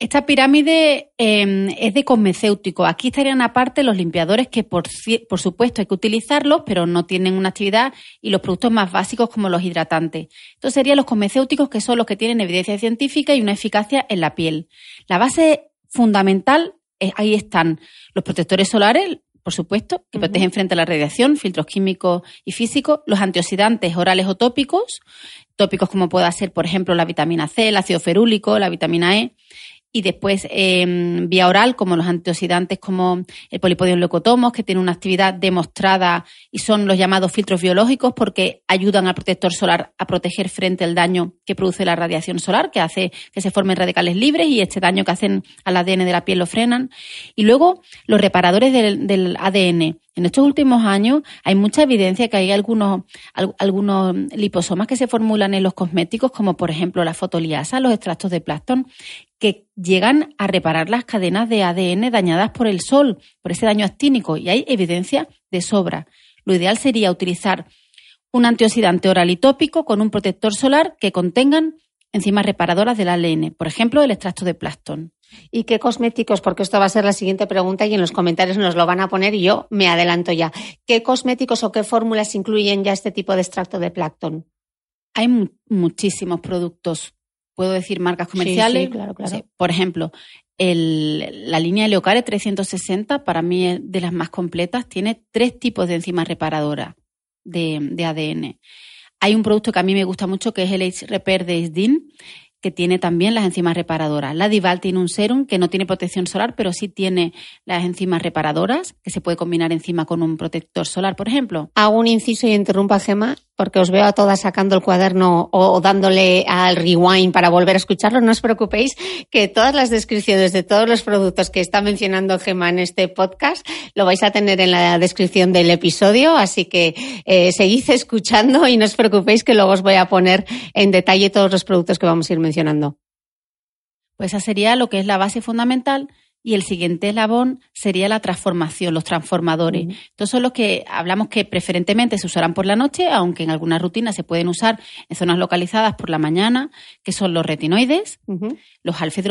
Esta pirámide em, es de cosmecéutico. Aquí estarían aparte los limpiadores que, por, por, supuesto, hay que utilizarlos, pero no tienen una actividad, y los productos más básicos como los hidratantes. Entonces serían los cosmecéuticos que son los que tienen evidencia científica y una eficacia en la piel. La base fundamental, ahí están los protectores solares, por supuesto, que protegen frente a la radiación, filtros químicos y físicos, los antioxidantes orales o tópicos, tópicos como pueda ser, por ejemplo, la vitamina C, el ácido ferúlico, la vitamina E, y después em, vía oral, como los antioxidantes como el polipodium leucotomos, que tiene una actividad demostrada y son los llamados filtros biológicos porque ayudan al protector solar a proteger frente al daño que produce la radiación solar, que hace que se formen radicales libres y este daño que hacen al ADN de la piel lo frenan. Y luego los reparadores del ADN en estos últimos años hay mucha evidencia que hay algunos, algunos liposomas que se formulan en los cosméticos, como por ejemplo la fotoliasa, los extractos de plastón, que llegan a reparar las cadenas de ADN dañadas por el sol, por ese daño actínico, y hay evidencia de sobra. Lo ideal sería utilizar un antioxidante oral y tópico con un protector solar que contengan enzimas reparadoras del ADN, por ejemplo, el extracto de plastón. ¿Y qué cosméticos? Porque esto va a ser la siguiente pregunta y en los comentarios nos lo van a poner y yo me adelanto ya. ¿Qué cosméticos o qué fórmulas incluyen ya este tipo de extracto de plancton? Hay muchísimos productos. Puedo decir marcas comerciales. Sí, claro, claro. por ejemplo, la línea Leocare 360, para mí es de las más completas, tiene tres tipos de enzimas reparadoras de, de ADN. Hay un producto que a mí me gusta mucho que es el H-Repair de ISDIN, que tiene también las enzimas reparadoras. La Dival tiene un serum que no tiene protección solar, pero sí tiene las enzimas reparadoras, que se puede combinar encima con un protector solar, por ejemplo. Hago un inciso y interrumpa, Gema, porque os veo a todas sacando el cuaderno o, dándole al rewind para volver a escucharlo. No os preocupéis que todas las descripciones de todos los productos que está mencionando Gema en este podcast lo vais a tener en la descripción del episodio, así que eh, seguid escuchando y no os preocupéis que luego os voy a poner en detalle todos los productos que vamos a ir mencionando. Pues esa sería lo que es la base fundamental y el siguiente eslabón sería la transformación, los transformadores. Estos son los que hablamos que preferentemente se usarán por la noche, aunque en algunas rutinas se pueden usar en zonas localizadas por la mañana, que son los retinoides, los alfa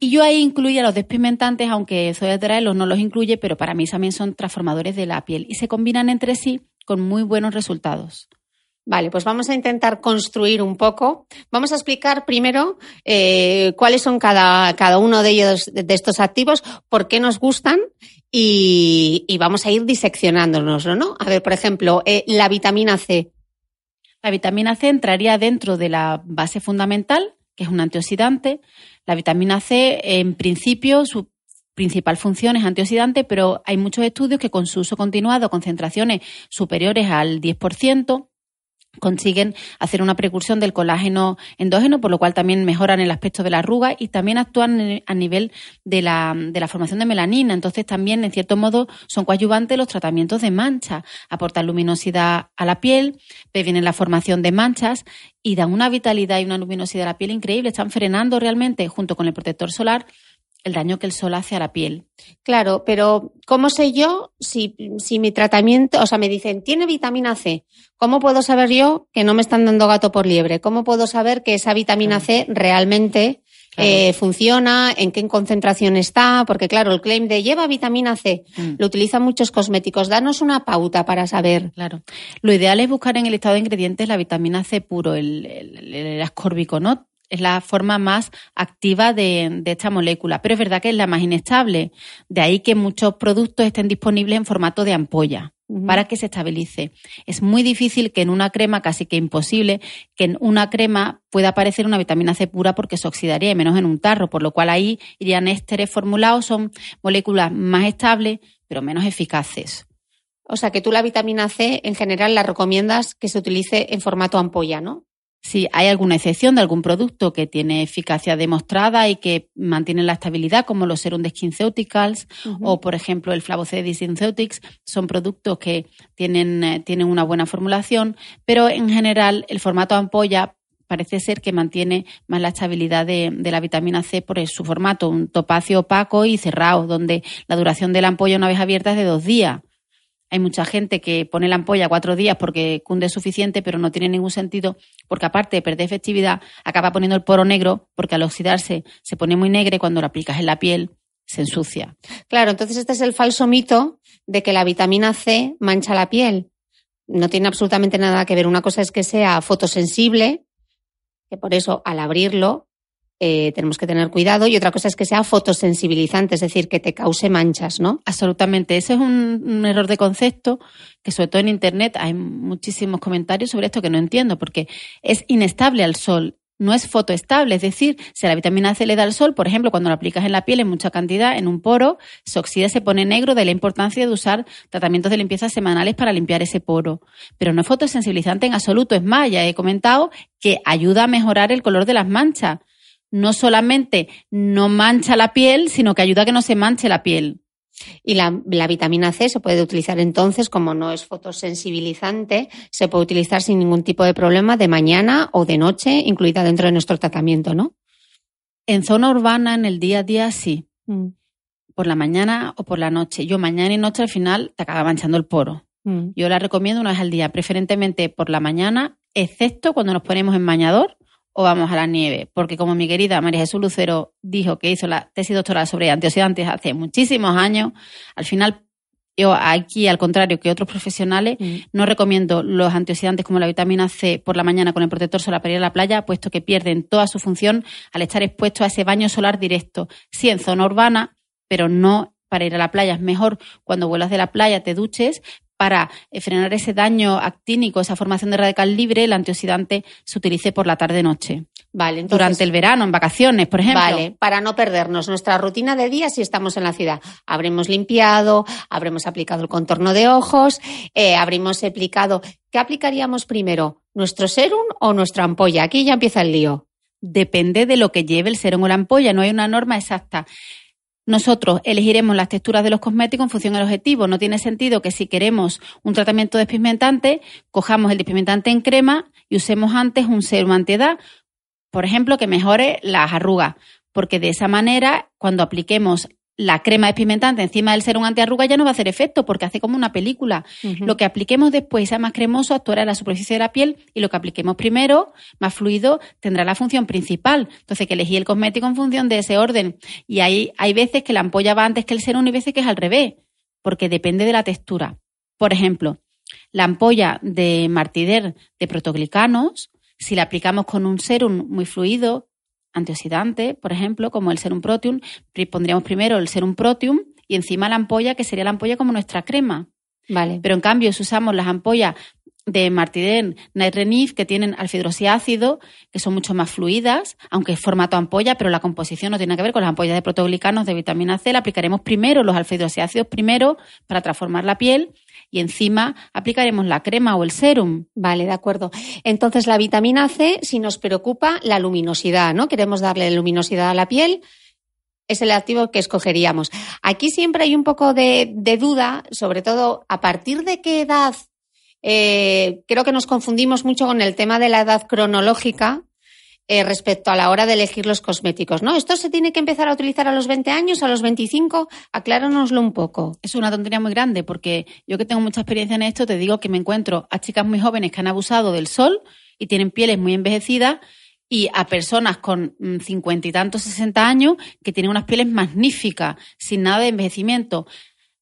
y yo ahí incluyo a los despigmentantes, aunque Zoedraelos no los incluye, pero para mí también son transformadores de la piel y se combinan entre sí con muy buenos resultados. Vale, pues vamos a intentar construir un poco. Vamos a explicar primero eh, cuáles son cada, cada uno de ellos, de estos activos, por qué nos gustan y, vamos a ir diseccionándonos, ¿no? A ver, por ejemplo, eh, la vitamina C. La vitamina C entraría dentro de la base fundamental, que es un antioxidante. La vitamina C, en principio, su principal función es antioxidante, pero hay muchos estudios que con su uso continuado, concentraciones superiores al 10%, consiguen hacer una precursión del colágeno endógeno, por lo cual también mejoran el aspecto de la arruga y también actúan a nivel de la, de la formación de melanina. Entonces también, en cierto modo, son coadyuvantes los tratamientos de mancha. Aportan luminosidad a la piel, previenen la formación de manchas y dan una vitalidad y una luminosidad a la piel increíble. Están frenando realmente, junto con el protector solar, el daño que el sol hace a la piel. Claro, pero ¿cómo sé yo si, si mi tratamiento, o sea, me dicen, tiene vitamina C? ¿Cómo puedo saber yo que no me están dando gato por liebre? ¿Cómo puedo saber que esa vitamina C realmente eh, funciona, en qué concentración está, porque claro, el claim de lleva vitamina C mm. lo utilizan muchos cosméticos. Danos una pauta para saber. Claro. Lo ideal es buscar en el estado de ingredientes la vitamina C puro, el, el, ascórbico, ¿no? Es la forma más activa de, esta molécula, pero es verdad que es la más inestable. De ahí que muchos productos estén disponibles en formato de ampolla. para que se estabilice. Es muy difícil que en una crema, casi que imposible, que en una crema pueda aparecer una vitamina C pura porque se oxidaría, y menos en un tarro, por lo cual ahí irían ésteres formulados, son moléculas más estables, pero menos eficaces. O sea que tú la vitamina C en general la recomiendas que se utilice en formato ampolla, ¿no? Si hay alguna excepción de algún producto que tiene eficacia demostrada y que mantiene la estabilidad, como los serum de SkinCeuticals o, por ejemplo, el Flavocedi Syntheutics, son productos que tienen, eh, tienen una buena formulación, pero en general el formato ampolla parece ser que mantiene más la estabilidad de, de, la vitamina C por su formato, un topacio opaco y cerrado, donde la duración de la ampolla una vez abierta es de dos días. Hay mucha gente que pone la ampolla cuatro días porque cunde suficiente, pero no tiene ningún sentido, porque aparte de perder efectividad, acaba poniendo el poro negro, porque al oxidarse se pone muy negro y cuando lo aplicas en la piel se ensucia. Claro, entonces este es el falso mito de que la vitamina C mancha la piel. No tiene absolutamente nada que ver. Una cosa es que sea fotosensible, que por eso al abrirlo eh, tenemos que tener cuidado. Y otra cosa es que sea fotosensibilizante, es decir, que te cause manchas, ¿no? Absolutamente. Ese es un, error de concepto que sobre todo en Internet hay muchísimos comentarios sobre esto que no entiendo, porque es inestable al sol. No es fotoestable, es decir, si la vitamina C le da al sol, por ejemplo, cuando la aplicas en la piel en mucha cantidad, en un poro, se oxida, se pone negro, de la importancia de usar tratamientos de limpieza semanales para limpiar ese poro. Pero no es fotosensibilizante en absoluto, es más, ya he comentado que ayuda a mejorar el color de las manchas no solamente no mancha la piel, sino que ayuda a que no se manche la piel. Y la, vitamina C se puede utilizar entonces, como no es fotosensibilizante, se puede utilizar sin ningún tipo de problema de mañana o de noche, incluida dentro de nuestro tratamiento, ¿no? En zona urbana, en el día a día, sí. Mm. Por la mañana o por la noche. Yo mañana y noche al final te acaba manchando el poro. Mm. Yo la recomiendo una vez al día, preferentemente por la mañana, excepto cuando nos ponemos en bañador o vamos a la nieve, porque como mi querida María Jesús Lucero dijo que hizo la tesis doctoral sobre antioxidantes hace muchísimos años, al final yo aquí, al contrario que otros profesionales, mm. no recomiendo los antioxidantes como la vitamina C por la mañana con el protector solar para ir a la playa, puesto que pierden toda su función al estar expuestos a ese baño solar directo. Sí, en zona urbana, pero no para ir a la playa. Es mejor cuando vuelas de la playa te duches, para eh, frenar ese daño actínico, esa formación de radical libre, el antioxidante se utilice por la tarde-noche. Vale, Durante el verano, en vacaciones, por ejemplo. Vale, para no perdernos nuestra rutina de día si estamos en la ciudad. Habremos limpiado, habremos aplicado el contorno de ojos, eh, habremos aplicado. ¿Qué aplicaríamos primero? ¿Nuestro serum o nuestra ampolla? Aquí ya empieza el lío. Depende de lo que lleve el serum o la ampolla, no hay una norma exacta. Nosotros elegiremos las texturas de los cosméticos en función del objetivo. No tiene sentido que si queremos un tratamiento despigmentante, cojamos el despigmentante en crema y usemos antes un serum antiedad, por ejemplo, que mejore las arrugas, porque de esa manera, cuando apliquemos la crema despigmentante encima del serum antiarruga ya no va a hacer efecto porque hace como una película. Lo que apliquemos después sea más cremoso, actuará en la superficie de la piel y lo que apliquemos primero, más fluido, tendrá la función principal. Entonces, que elegí el cosmético en función de ese orden. Y hay, hay veces que la ampolla va antes que el serum y veces que es al revés, porque depende de la textura. Por ejemplo, la ampolla de Martider de protoglicanos, si la aplicamos con un serum muy fluido, antioxidante, por ejemplo, como el serum proteum, pondríamos primero el serum proteum y encima la ampolla, que sería la ampolla como nuestra crema. Vale. Pero en cambio, si usamos las ampollas de Martiden Nitrenif, que tienen alfidroxiácido, que son mucho más fluidas, aunque es formato ampolla, pero la composición no tiene que ver con las ampollas de protoglicanos de vitamina C. La aplicaremos primero, los alfidroxiácidos primero, para transformar la piel, y encima aplicaremos la crema o el serum. Vale, de acuerdo. Entonces, la vitamina C, si nos preocupa la luminosidad, ¿no? Queremos darle luminosidad a la piel, es el activo que escogeríamos. Aquí siempre hay un poco de, duda, sobre todo a partir de qué edad. Eh, creo que nos confundimos mucho con el tema de la edad cronológica, eh, respecto a la hora de elegir los cosméticos, ¿no? ¿Esto se tiene que empezar a utilizar a los 20 años, a los 25? Acláranoslo un poco. Es una tontería muy grande porque yo que tengo mucha experiencia en esto, te digo que me encuentro a chicas muy jóvenes que han abusado del sol y tienen pieles muy envejecidas y a personas con mm, cincuenta y tantos, sesenta años que tienen unas pieles magníficas, sin nada de envejecimiento.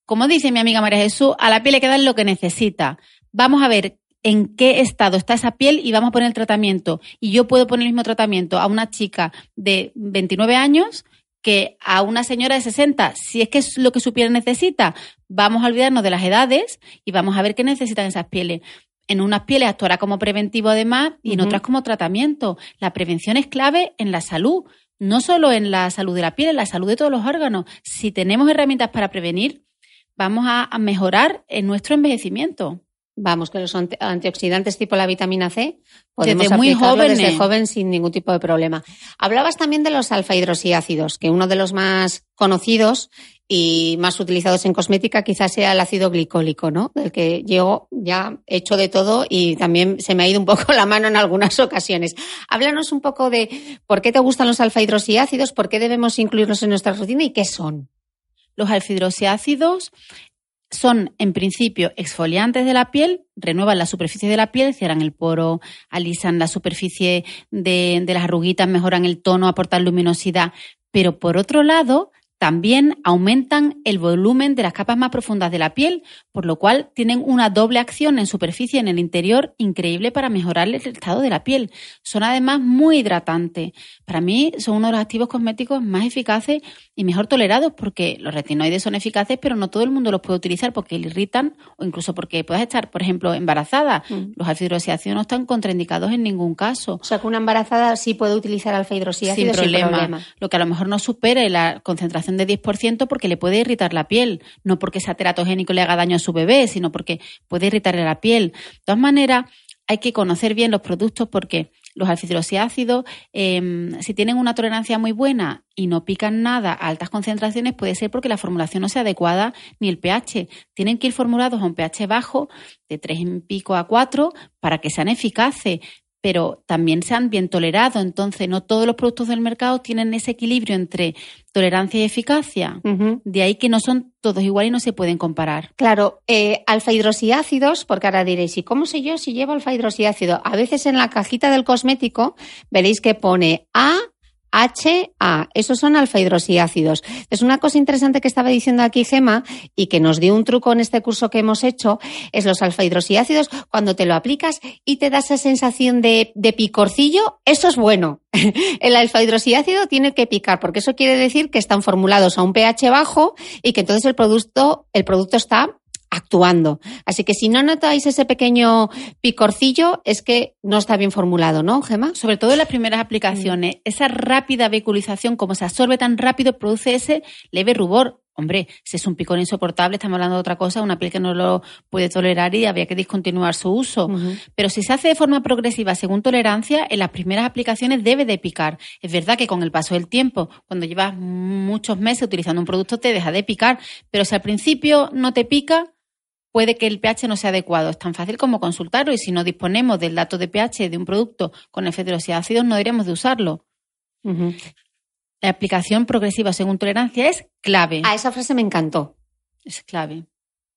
Como dice mi amiga María Jesús, a la piel le queda lo que necesita. Vamos a ver en qué estado está esa piel y vamos a poner el tratamiento. Y yo puedo poner el mismo tratamiento a una chica de 29 años que a una señora de 60, si es que es lo que su piel necesita, vamos a olvidarnos de las edades y vamos a ver qué necesitan esas pieles. En unas pieles actuará como preventivo además y en otras como tratamiento. La prevención es clave en la salud, no solo en la salud de la piel, en la salud de todos los órganos. Si tenemos herramientas para prevenir, vamos a mejorar en nuestro envejecimiento. Vamos, que los antioxidantes tipo la vitamina C podemos desde muy jóvenes. desde joven sin ningún tipo de problema. Hablabas también de los alfa hidroxiácidos, que uno de los más conocidos y más utilizados en cosmética quizás sea el ácido glicólico, ¿no? Del que yo ya he hecho de todo y también se me ha ido un poco la mano en algunas ocasiones. Háblanos un poco de por qué te gustan los alfa hidroxiácidos, por qué debemos incluirlos en nuestra rutina y qué son. Los alfa hidroxiácidos son, en principio, exfoliantes de la piel, renuevan la superficie de la piel, cierran el poro, alisan la superficie de, de las arruguitas, mejoran el tono, aportan luminosidad. Pero por otro lado, también aumentan el volumen de las capas más profundas de la piel, por lo cual tienen una doble acción en superficie y en el interior increíble para mejorar el estado de la piel. Son además muy hidratantes. Para mí son uno de los activos cosméticos más eficaces y mejor tolerados porque los retinoides son eficaces, pero no todo el mundo los puede utilizar porque le irritan o incluso porque puedes estar, por ejemplo, embarazada. Mm. Los alfa no están contraindicados en ningún caso. O sea, que una embarazada sí puede utilizar alfa sin sin problema. Lo que a lo mejor no supere la concentración de 10% porque le puede irritar la piel, no porque sea teratogénico le haga daño a su bebé, sino porque puede irritarle la piel. De todas maneras, hay que conocer bien los productos porque los alfidroxiácidos, em, si tienen una tolerancia muy buena y no pican nada a altas concentraciones, puede ser porque la formulación no sea adecuada ni el pH. Tienen que ir formulados a un pH bajo, de 3 y pico a 4, para que sean eficaces pero también sean bien tolerados. Entonces, no todos los productos del mercado tienen ese equilibrio entre tolerancia y eficacia. De ahí que no son todos iguales y no se pueden comparar. Claro, eh, alfa hidroxiácidos, porque ahora diréis, ¿y cómo sé yo si llevo alfa hidroxiácido? A veces en la cajita del cosmético veréis que pone A HA. Esos son alfa hidroxiácidos. Es una cosa interesante que estaba diciendo aquí Gema y que nos dio un truco en este curso que hemos hecho, es los alfa hidroxiácidos, cuando te lo aplicas y te da esa sensación de, de picorcillo, eso es bueno. El alfa hidroxiácido tiene que picar, porque eso quiere decir que están formulados a un pH bajo y que entonces el producto, el producto está actuando. Así que si no notáis ese pequeño picorcillo, es que no está bien formulado, ¿no, Gema? Sobre todo en las primeras aplicaciones, mm. esa rápida vehiculización, como se absorbe tan rápido, produce ese leve rubor. Hombre, si es un picor insoportable, estamos hablando de otra cosa, una piel que no lo puede tolerar y habría que discontinuar su uso. Pero si se hace de forma progresiva según tolerancia, en las primeras aplicaciones debe de picar. Es verdad que con el paso del tiempo, cuando llevas muchos meses utilizando un producto, te deja de picar, pero si al principio no te pica, puede que el pH no sea adecuado. Es tan fácil como consultarlo y si no disponemos del dato de pH de un producto con efectos ácidos, no deberíamos de usarlo. La aplicación progresiva según tolerancia es clave. A esa frase me encantó. Es clave.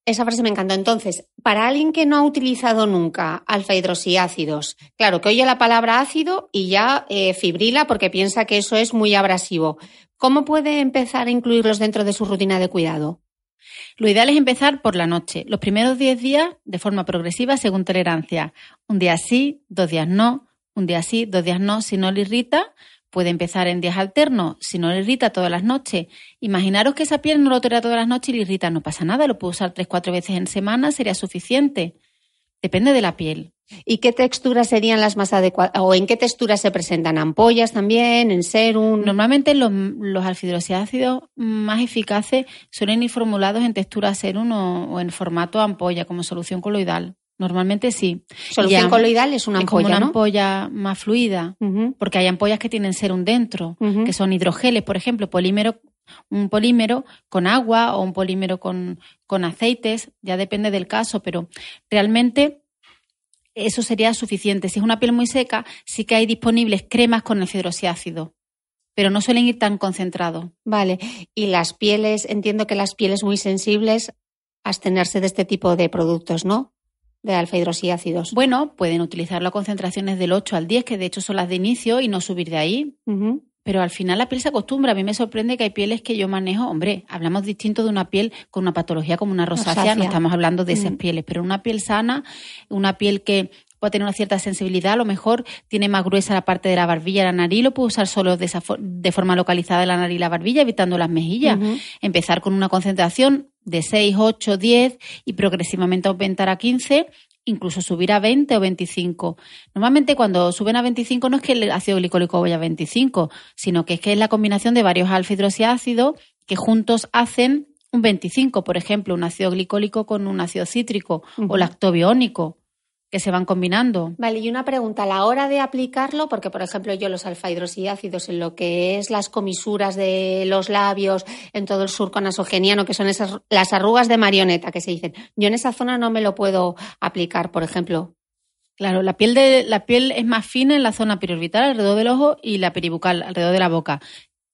Esa frase me encantó. Entonces, para alguien que no ha utilizado nunca alfa hidroxiácidos, claro, que oye la palabra ácido y ya eh, fibrila porque piensa que eso es muy abrasivo. ¿Cómo puede empezar a incluirlos dentro de su rutina de cuidado? Lo ideal es empezar por la noche, los primeros 10 días de forma progresiva según tolerancia. Un día sí, dos días no, un día sí, dos días no. Si no le irrita, puede empezar en días alternos. Si no le irrita todas las noches, imaginaros que esa piel no lo tolera todas las noches y le irrita, no pasa nada, lo puede usar tres, cuatro veces en semana, sería suficiente. Depende de la piel. ¿Y qué texturas serían las más adecuadas? ¿O en qué texturas se presentan? ¿Ampollas también? ¿En serum? Normalmente los, los alfidroxiácidos más eficaces suelen ir formulados en textura serum o, en formato ampolla, como solución coloidal. Normalmente sí. Solución coloidal es una ampolla, es una ampolla más fluida, porque hay ampollas que tienen serum dentro, que son hidrogeles, por ejemplo, polímero un polímero con agua o un polímero con, con aceites, ya depende del caso, pero realmente eso sería suficiente. Si es una piel muy seca, sí que hay disponibles cremas con el pero no suelen ir tan concentrados. Vale. Y las pieles, entiendo que las pieles muy sensibles, abstenerse de este tipo de productos, ¿no? De alfa hidroxiácidos. Bueno, pueden utilizarlo a concentraciones del 8 al 10, que de hecho son las de inicio, y no subir de ahí pero al final la piel se acostumbra. A mí me sorprende que hay pieles que yo manejo, hombre, hablamos distinto de una piel con una patología como una rosácea, no estamos hablando de esas mm. pieles, pero una piel sana, una piel que puede tener una cierta sensibilidad, a lo mejor tiene más gruesa la parte de la barbilla, la nariz, lo puede usar solo de, de forma localizada la nariz y la barbilla, evitando las mejillas. Empezar con una concentración de 6, 8, 10 y progresivamente aumentar a 15 incluso subir a 20 o 25. Normalmente cuando suben a 25 no es que el ácido glicólico vaya a 25, sino que es que es la combinación de varios alfa hidroxiácidos que juntos hacen un 25, por ejemplo, un ácido glicólico con un ácido cítrico o lactobiónico que se van combinando. Vale, y una pregunta, a la hora de aplicarlo, porque por ejemplo yo los alfa hidroxiácidos en lo que es las comisuras de los labios, en todo el surco nasogeniano, que son esas las arrugas de marioneta que se dicen, yo en esa zona no me lo puedo aplicar, por ejemplo. Claro, la piel de la piel es más fina en la zona periorbital alrededor del ojo y la peribucal alrededor de la boca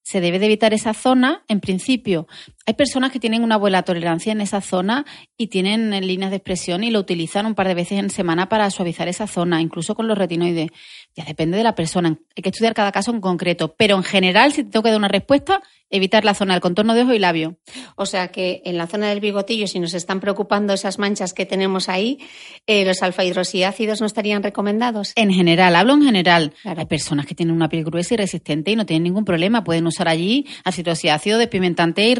se debe de evitar esa zona, en principio. Hay personas que tienen una buena tolerancia en esa zona y tienen líneas de expresión y lo utilizan un par de veces en semana para suavizar esa zona, incluso con los retinoides. Ya depende de la persona. Hay que estudiar cada caso en concreto. Pero en general, si te tengo que dar una respuesta, evitar la zona del contorno de ojo y labio. O sea que en la zona del bigotillo, si nos están preocupando esas manchas que tenemos ahí, eh, los alfa hidroxiácidos no estarían recomendados. En general, hablo en general. Hay personas que tienen una piel gruesa y resistente y no tienen ningún problema. Pueden usar allí ácido hidroxiácido, despimentante y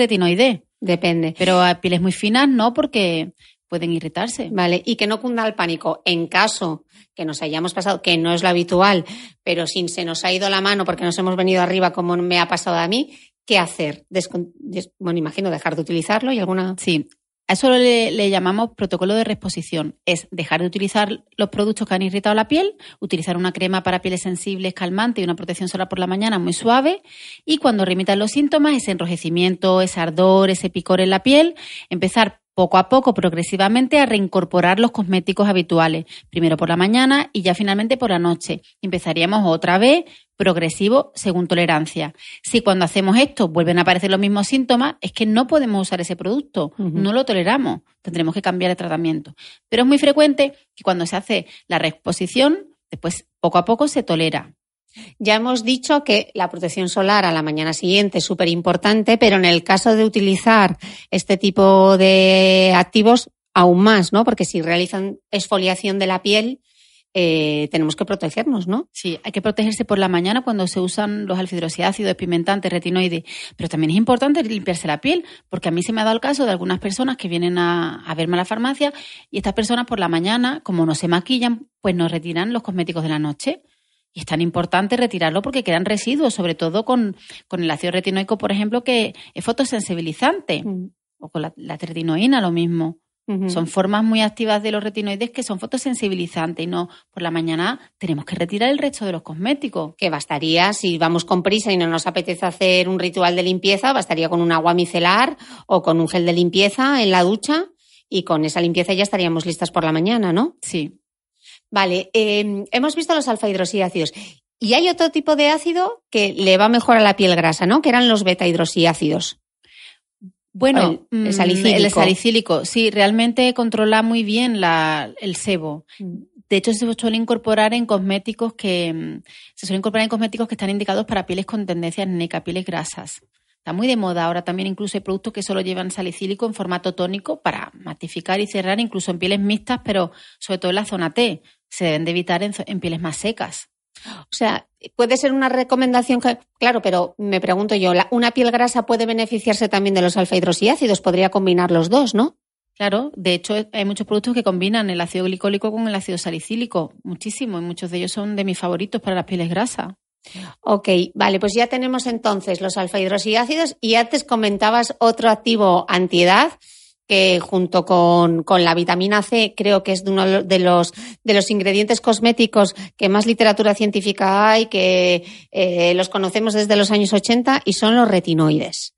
Depende. Pero a pieles muy finas no, porque pueden irritarse. Vale, y que no cunda el pánico. En caso que nos hayamos pasado, que no es lo habitual, pero sin se nos ha ido la mano porque nos hemos venido arriba como me ha pasado a mí, ¿qué hacer? bueno, imagino dejar de utilizarlo y alguna. Sí. A eso le, llamamos protocolo de reexposición. Es dejar de utilizar los productos que han irritado la piel, utilizar una crema para pieles sensibles calmante y una protección solar por la mañana muy suave. Y cuando remitan los síntomas, ese enrojecimiento, ese ardor, ese picor en la piel, empezar poco a poco, progresivamente, a reincorporar los cosméticos habituales, primero por la mañana y ya finalmente por la noche. Empezaríamos otra vez progresivo según tolerancia. Si cuando hacemos esto vuelven a aparecer los mismos síntomas, es que no podemos usar ese producto, no lo toleramos, tendremos que cambiar el tratamiento. Pero es muy frecuente que cuando se hace la reexposición, después poco a poco se tolera. Ya hemos dicho que la protección solar a la mañana siguiente es súper importante, pero en el caso de utilizar este tipo de activos, aún más, ¿no? Porque si realizan exfoliación de la piel, eh, tenemos que protegernos, ¿no? Sí, hay que protegerse por la mañana cuando se usan los alfidroxiácidos, pimentantes, retinoides, pero también es importante limpiarse la piel, porque a mí se me ha dado el caso de algunas personas que vienen a, a verme a la farmacia y estas personas por la mañana, como no se maquillan, pues nos retiran los cosméticos de la noche. Y es tan importante retirarlo porque quedan residuos, sobre todo con, el ácido retinoico, por ejemplo, que es fotosensibilizante. Mm. O con la, retinoína, lo mismo. Son formas muy activas de los retinoides que son fotosensibilizantes y no por la mañana tenemos que retirar el resto de los cosméticos. Que bastaría, si vamos con prisa y no nos apetece hacer un ritual de limpieza, bastaría con un agua micelar o con un gel de limpieza en la ducha y con esa limpieza ya estaríamos listas por la mañana, ¿no? Sí. Vale, em, hemos visto los alfa hidroxiácidos. Y hay otro tipo de ácido que le va mejor a la piel grasa, ¿no? Que eran los beta hidroxiácidos. Bueno, el, mm, salicílico. sí, realmente controla muy bien el sebo. Mm. De hecho, se suele incorporar en cosméticos que mm, se suele incorporar en cosméticos que están indicados para pieles con tendencias neca, pieles grasas. Está muy de moda ahora también incluso hay productos que solo llevan salicílico en formato tónico para matificar y cerrar incluso en pieles mixtas, pero sobre todo en la zona T. Se deben de evitar en, pieles más secas. O sea, puede ser una recomendación que, claro, pero me pregunto yo, ¿una piel grasa puede beneficiarse también de los alfa hidroxiácidos? Podría combinar los dos, ¿no? Claro, de hecho hay muchos productos que combinan el ácido glicólico con el ácido salicílico, muchísimo, y muchos de ellos son de mis favoritos para las pieles grasas. Ok, vale, pues ya tenemos entonces los alfa hidroxiácidos y antes comentabas otro activo antiedad que junto con, la vitamina C creo que es de uno de los, de los ingredientes cosméticos que más literatura científica hay, que eh, los conocemos desde los años 80 y son los retinoides.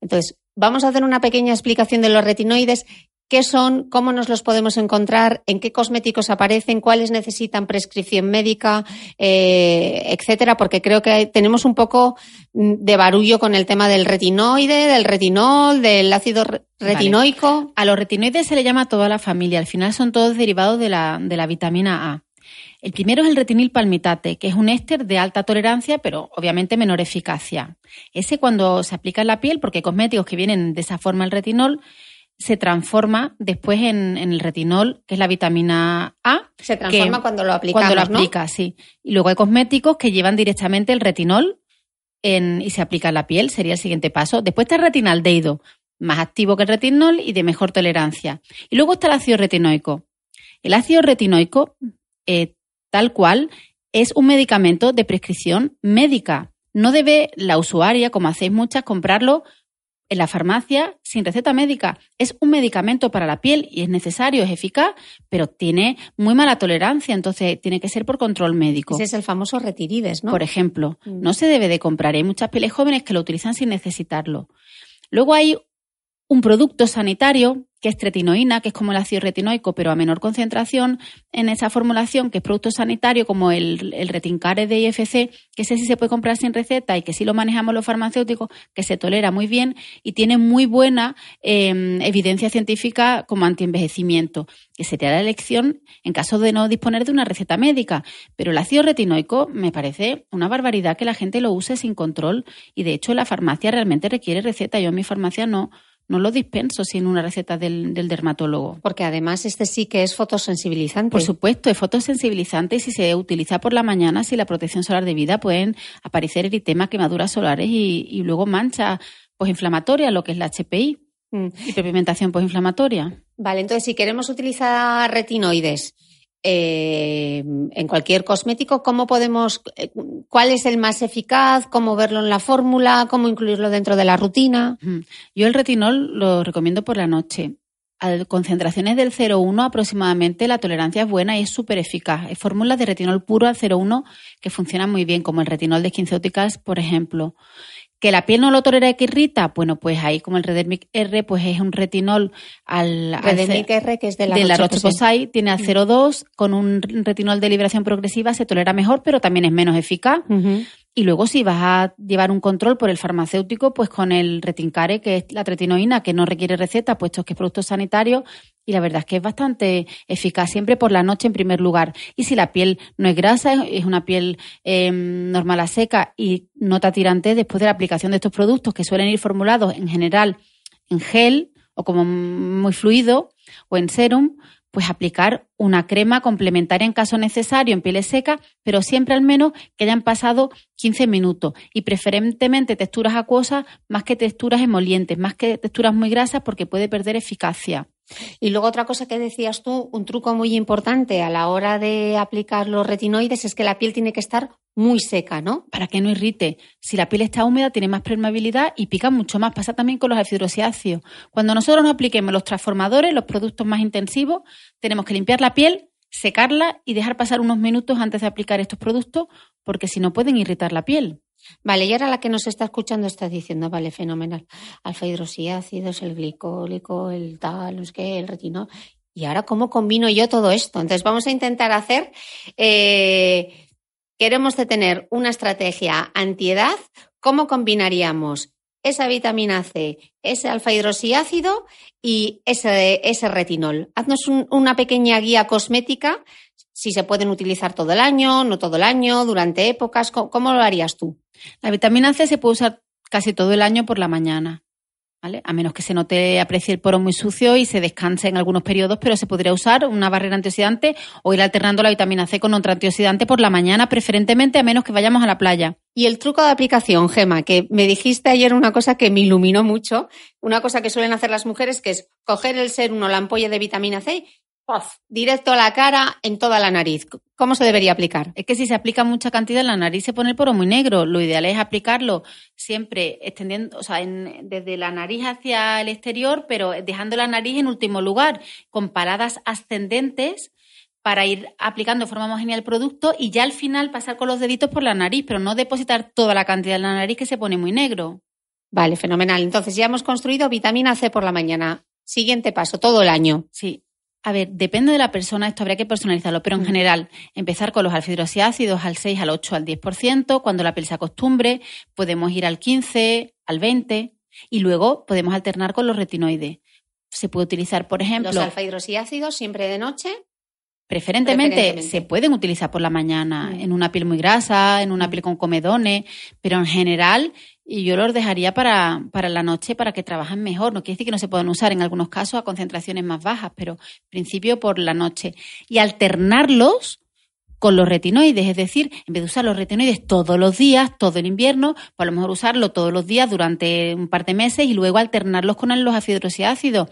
Entonces, vamos a hacer una pequeña explicación de los retinoides qué son, cómo nos los podemos encontrar, en qué cosméticos aparecen, cuáles necesitan prescripción médica, eh, etcétera, porque creo que tenemos un poco de barullo con el tema del retinoide, del retinol, del ácido retinoico. A los retinoides se le llama toda la familia, al final son todos derivados de la, de la vitamina A. El primero es el retinil palmitate, que es un éster de alta tolerancia, pero obviamente menor eficacia. Ese cuando se aplica en la piel, porque hay cosméticos que vienen de esa forma el retinol, se transforma después en, el retinol, que es la vitamina A. Se transforma cuando lo aplicamos, Cuando lo aplicas, sí. Y luego hay cosméticos que llevan directamente el retinol y se aplica en la piel, sería el siguiente paso. Después está el retinaldeido, más activo que el retinol y de mejor tolerancia. Y luego está el ácido retinoico. El ácido retinoico, eh, tal cual, es un medicamento de prescripción médica. No debe la usuaria, como hacéis muchas, comprarlo en la farmacia sin receta médica. Es un medicamento para la piel y es necesario, es eficaz, pero tiene muy mala tolerancia, entonces tiene que ser por control médico. Ese es el famoso retirides, ¿no? Por ejemplo, mm. no se debe de comprar. Hay muchas pieles jóvenes que lo utilizan sin necesitarlo. Luego hay un producto sanitario que es tretinoína, que es como el ácido retinoico, pero a menor concentración en esa formulación, que es producto sanitario, como el, el retincare de IFC, que ese sí se puede comprar sin receta y que sí lo manejamos los farmacéuticos, que se tolera muy bien y tiene muy buena em, evidencia científica como antienvejecimiento, que sería la elección en caso de no disponer de una receta médica. Pero el ácido retinoico me parece una barbaridad que la gente lo use sin control y de hecho la farmacia realmente requiere receta. Yo en mi farmacia no no lo dispenso sin una receta del, dermatólogo. Porque además este sí que es fotosensibilizante. Por supuesto, es fotosensibilizante y si se utiliza por la mañana, si la protección solar de vida, pueden aparecer eritemas, quemaduras solares y, luego mancha posinflamatoria, lo que es la HPI. Mm. Y pigmentación posinflamatoria. Vale, entonces si queremos utilizar retinoides, eh, en cualquier cosmético, ¿cómo podemos, eh, cuál es el más eficaz, cómo verlo en la fórmula, cómo incluirlo dentro de la rutina? Yo el retinol lo recomiendo por la noche. A concentraciones del 0,1 aproximadamente la tolerancia es buena y es súper eficaz. Hay fórmulas de retinol puro al 0,1 que funcionan muy bien, como el retinol de Skinceuticals, por ejemplo. ¿Que la piel no lo tolera y que irrita? Bueno, pues ahí como el Redermic R, pues es un retinol al... Redermic R, que es de la, de la tiene al 0,2, con un retinol de liberación progresiva se tolera mejor, pero también es menos eficaz. Y luego si vas a llevar un control por el farmacéutico, pues con el retincare, que es la tretinoína, que no requiere receta, puesto que es producto sanitario, y la verdad es que es bastante eficaz, siempre por la noche en primer lugar. Y si la piel no es grasa, es una piel em, normal a seca y nota tirante después de la aplicación de estos productos, que suelen ir formulados en general en gel o como muy fluido o en serum, pues aplicar una crema complementaria en caso necesario en piel seca, pero siempre al menos que hayan pasado 15 minutos y preferentemente texturas acuosas más que texturas emolientes, más que texturas muy grasas porque puede perder eficacia. Y luego otra cosa que decías tú, un truco muy importante a la hora de aplicar los retinoides es que la piel tiene que estar muy seca, ¿no? Para que no irrite. Si la piel está húmeda, tiene más permeabilidad y pica mucho más. Pasa también con los afidrosiáceos. Cuando nosotros nos apliquemos los transformadores, los productos más intensivos, tenemos que limpiar la piel, secarla y dejar pasar unos minutos antes de aplicar estos productos, porque si no pueden irritar la piel. Vale, y ahora la que nos está escuchando está diciendo, vale, fenomenal, alfa hidroxiácidos, el glicólico, el tal, no que, el retinol. ¿Y ahora cómo combino yo todo esto? Entonces vamos a intentar hacer, eh, queremos tener una estrategia antiedad, ¿cómo combinaríamos esa vitamina C, ese alfa hidroxiácido y ese, ese retinol? Haznos una pequeña guía cosmética si se pueden utilizar todo el año, no todo el año, durante épocas, ¿cómo, lo harías tú? La vitamina C se puede usar casi todo el año por la mañana. ¿Vale? A menos que se note, aprecie el poro muy sucio y se descanse en algunos periodos, pero se podría usar una barrera antioxidante o ir alternando la vitamina C con otro antioxidante por la mañana, preferentemente a menos que vayamos a la playa. Y el truco de aplicación, Gema, que me dijiste ayer una cosa que me iluminó mucho, una cosa que suelen hacer las mujeres, que es coger el ser uno la ampolla de vitamina C directo a la cara, en toda la nariz. ¿Cómo se debería aplicar? Es que si se aplica mucha cantidad en la nariz se pone el poro muy negro. Lo ideal es aplicarlo siempre extendiendo, o sea, desde la nariz hacia el exterior, pero dejando la nariz en último lugar, con paradas ascendentes para ir aplicando de forma homogénea el producto y ya al final pasar con los deditos por la nariz, pero no depositar toda la cantidad en la nariz que se pone muy negro. Vale, fenomenal. Entonces ya hemos construido vitamina C por la mañana. Siguiente paso, todo el año. Sí. A ver, depende de la persona, esto habría que personalizarlo, pero en mm. general, empezar con los alfidroxiácidos al 6, al 8, al 10%, cuando la piel se acostumbre, podemos ir al 15, al 20, y luego podemos alternar con los retinoides. Se puede utilizar, por ejemplo... ¿Los alfa hidroxiácidos siempre de noche? Preferentemente, se pueden utilizar por la mañana mm. en una piel muy grasa, en una mm. piel con comedones, pero en general y yo los dejaría para, para la noche para que trabajen mejor. No quiere decir que no se puedan usar en algunos casos a concentraciones más bajas, pero en principio por la noche. Y alternarlos con los retinoides, es decir, en vez de usar los retinoides todos los días, todo el invierno, pues a lo mejor usarlo todos los días durante un par de meses y luego alternarlos con los ácidos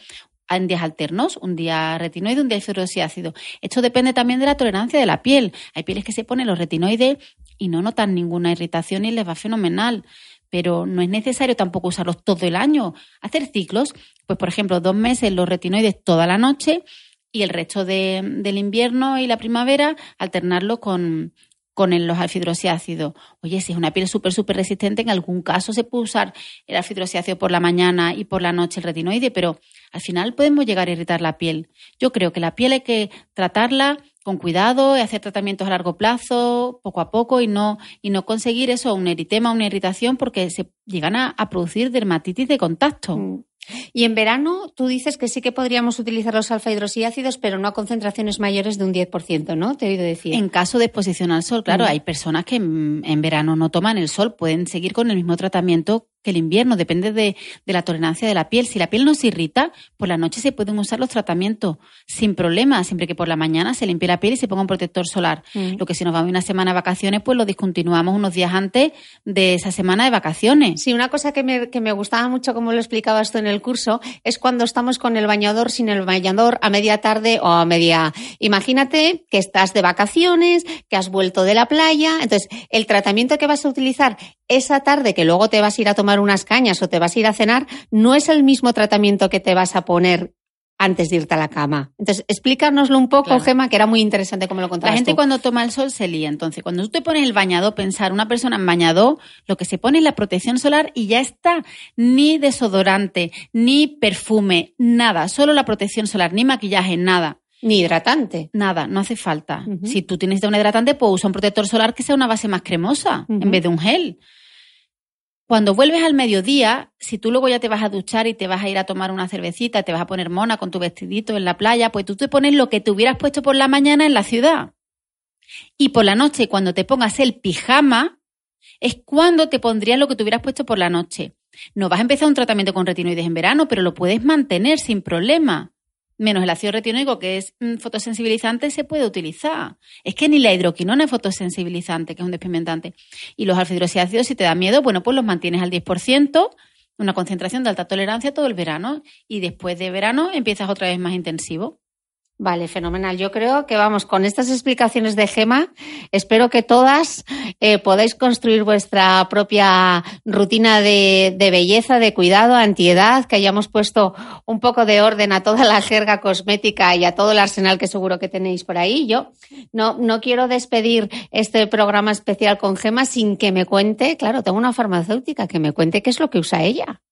en días alternos, un día retinoide, un día hidroxiácido. Esto depende también de la tolerancia de la piel. Hay pieles que se ponen los retinoides y no notan ninguna irritación y les va fenomenal. Pero no es necesario tampoco usarlos todo el año. Hacer ciclos, pues por ejemplo, dos meses los retinoides toda la noche y el resto del invierno y la primavera alternarlo con, con los alfidroxiácidos. Oye, si es una piel súper, súper resistente, en algún caso se puede usar el alfidroxiácido por la mañana y por la noche el retinoide, pero al final podemos llegar a irritar la piel. Yo creo que la piel hay que tratarla con cuidado y hacer tratamientos a largo plazo, poco a poco, y no, y no conseguir eso, un eritema, una irritación, porque se llegan a, producir dermatitis de contacto. Mm. Y en verano tú dices que sí que podríamos utilizar los alfa hidroxiácidos, pero no a concentraciones mayores de un 10%, ¿no? Te he oído decir. En caso de exposición al sol, claro, mm. hay personas que en verano no toman el sol, pueden seguir con el mismo tratamiento que el invierno, depende de, la tolerancia de la piel. Si la piel no se irrita, por la noche se pueden usar los tratamientos sin problema, siempre que por la mañana se limpie la piel y se ponga un protector solar. Mm. Lo que si nos vamos una semana de vacaciones, pues lo discontinuamos unos días antes de esa semana de vacaciones. Sí, una cosa que me, que me gustaba mucho, como lo explicabas tú en el curso, es cuando estamos con el bañador sin el bañador a media tarde o a media. Imagínate que estás de vacaciones, que has vuelto de la playa, entonces el tratamiento que vas a utilizar esa tarde que luego te vas a ir a tomar unas cañas o te vas a ir a cenar, no es el mismo tratamiento que te vas a poner antes de irte a la cama. Entonces, explícanoslo un poco, Gema, que era muy interesante como lo contabas La gente cuando toma el sol se lía. Entonces, cuando tú te pones el bañado, pensar, una persona en bañado, lo que se pone es la protección solar y ya está. Ni desodorante, ni perfume, nada. Solo la protección solar, ni maquillaje, nada. Ni hidratante. Nada, no hace falta. Si tú tienes un hidratante, pues usa un protector solar que sea una base más cremosa en vez de un gel. Cuando vuelves al mediodía, si tú luego ya te vas a duchar y te vas a ir a tomar una cervecita, te vas a poner mona con tu vestidito en la playa, pues tú te pones lo que te hubieras puesto por la mañana en la ciudad. Y por la noche, cuando te pongas el pijama, es cuando te pondrías lo que te hubieras puesto por la noche. No vas a empezar un tratamiento con retinoides en verano, pero lo puedes mantener sin problema menos el ácido retinoico, que es mm, fotosensibilizante, se puede utilizar. Es que ni la hidroquinona es fotosensibilizante, que es un despigmentante. Y los alfa si te da miedo, bueno, pues los mantienes al 10%, una concentración de alta tolerancia todo el verano. Y después de verano empiezas otra vez más intensivo. Vale, fenomenal. Yo creo que vamos con estas explicaciones de Gema. Espero que todas eh, podáis construir vuestra propia rutina de, belleza, de cuidado, antiedad, que hayamos puesto un poco de orden a toda la jerga cosmética y a todo el arsenal que seguro que tenéis por ahí. Yo no, no quiero despedir este programa especial con Gema sin que me cuente, claro, tengo una farmacéutica, que me cuente qué es lo que usa ella.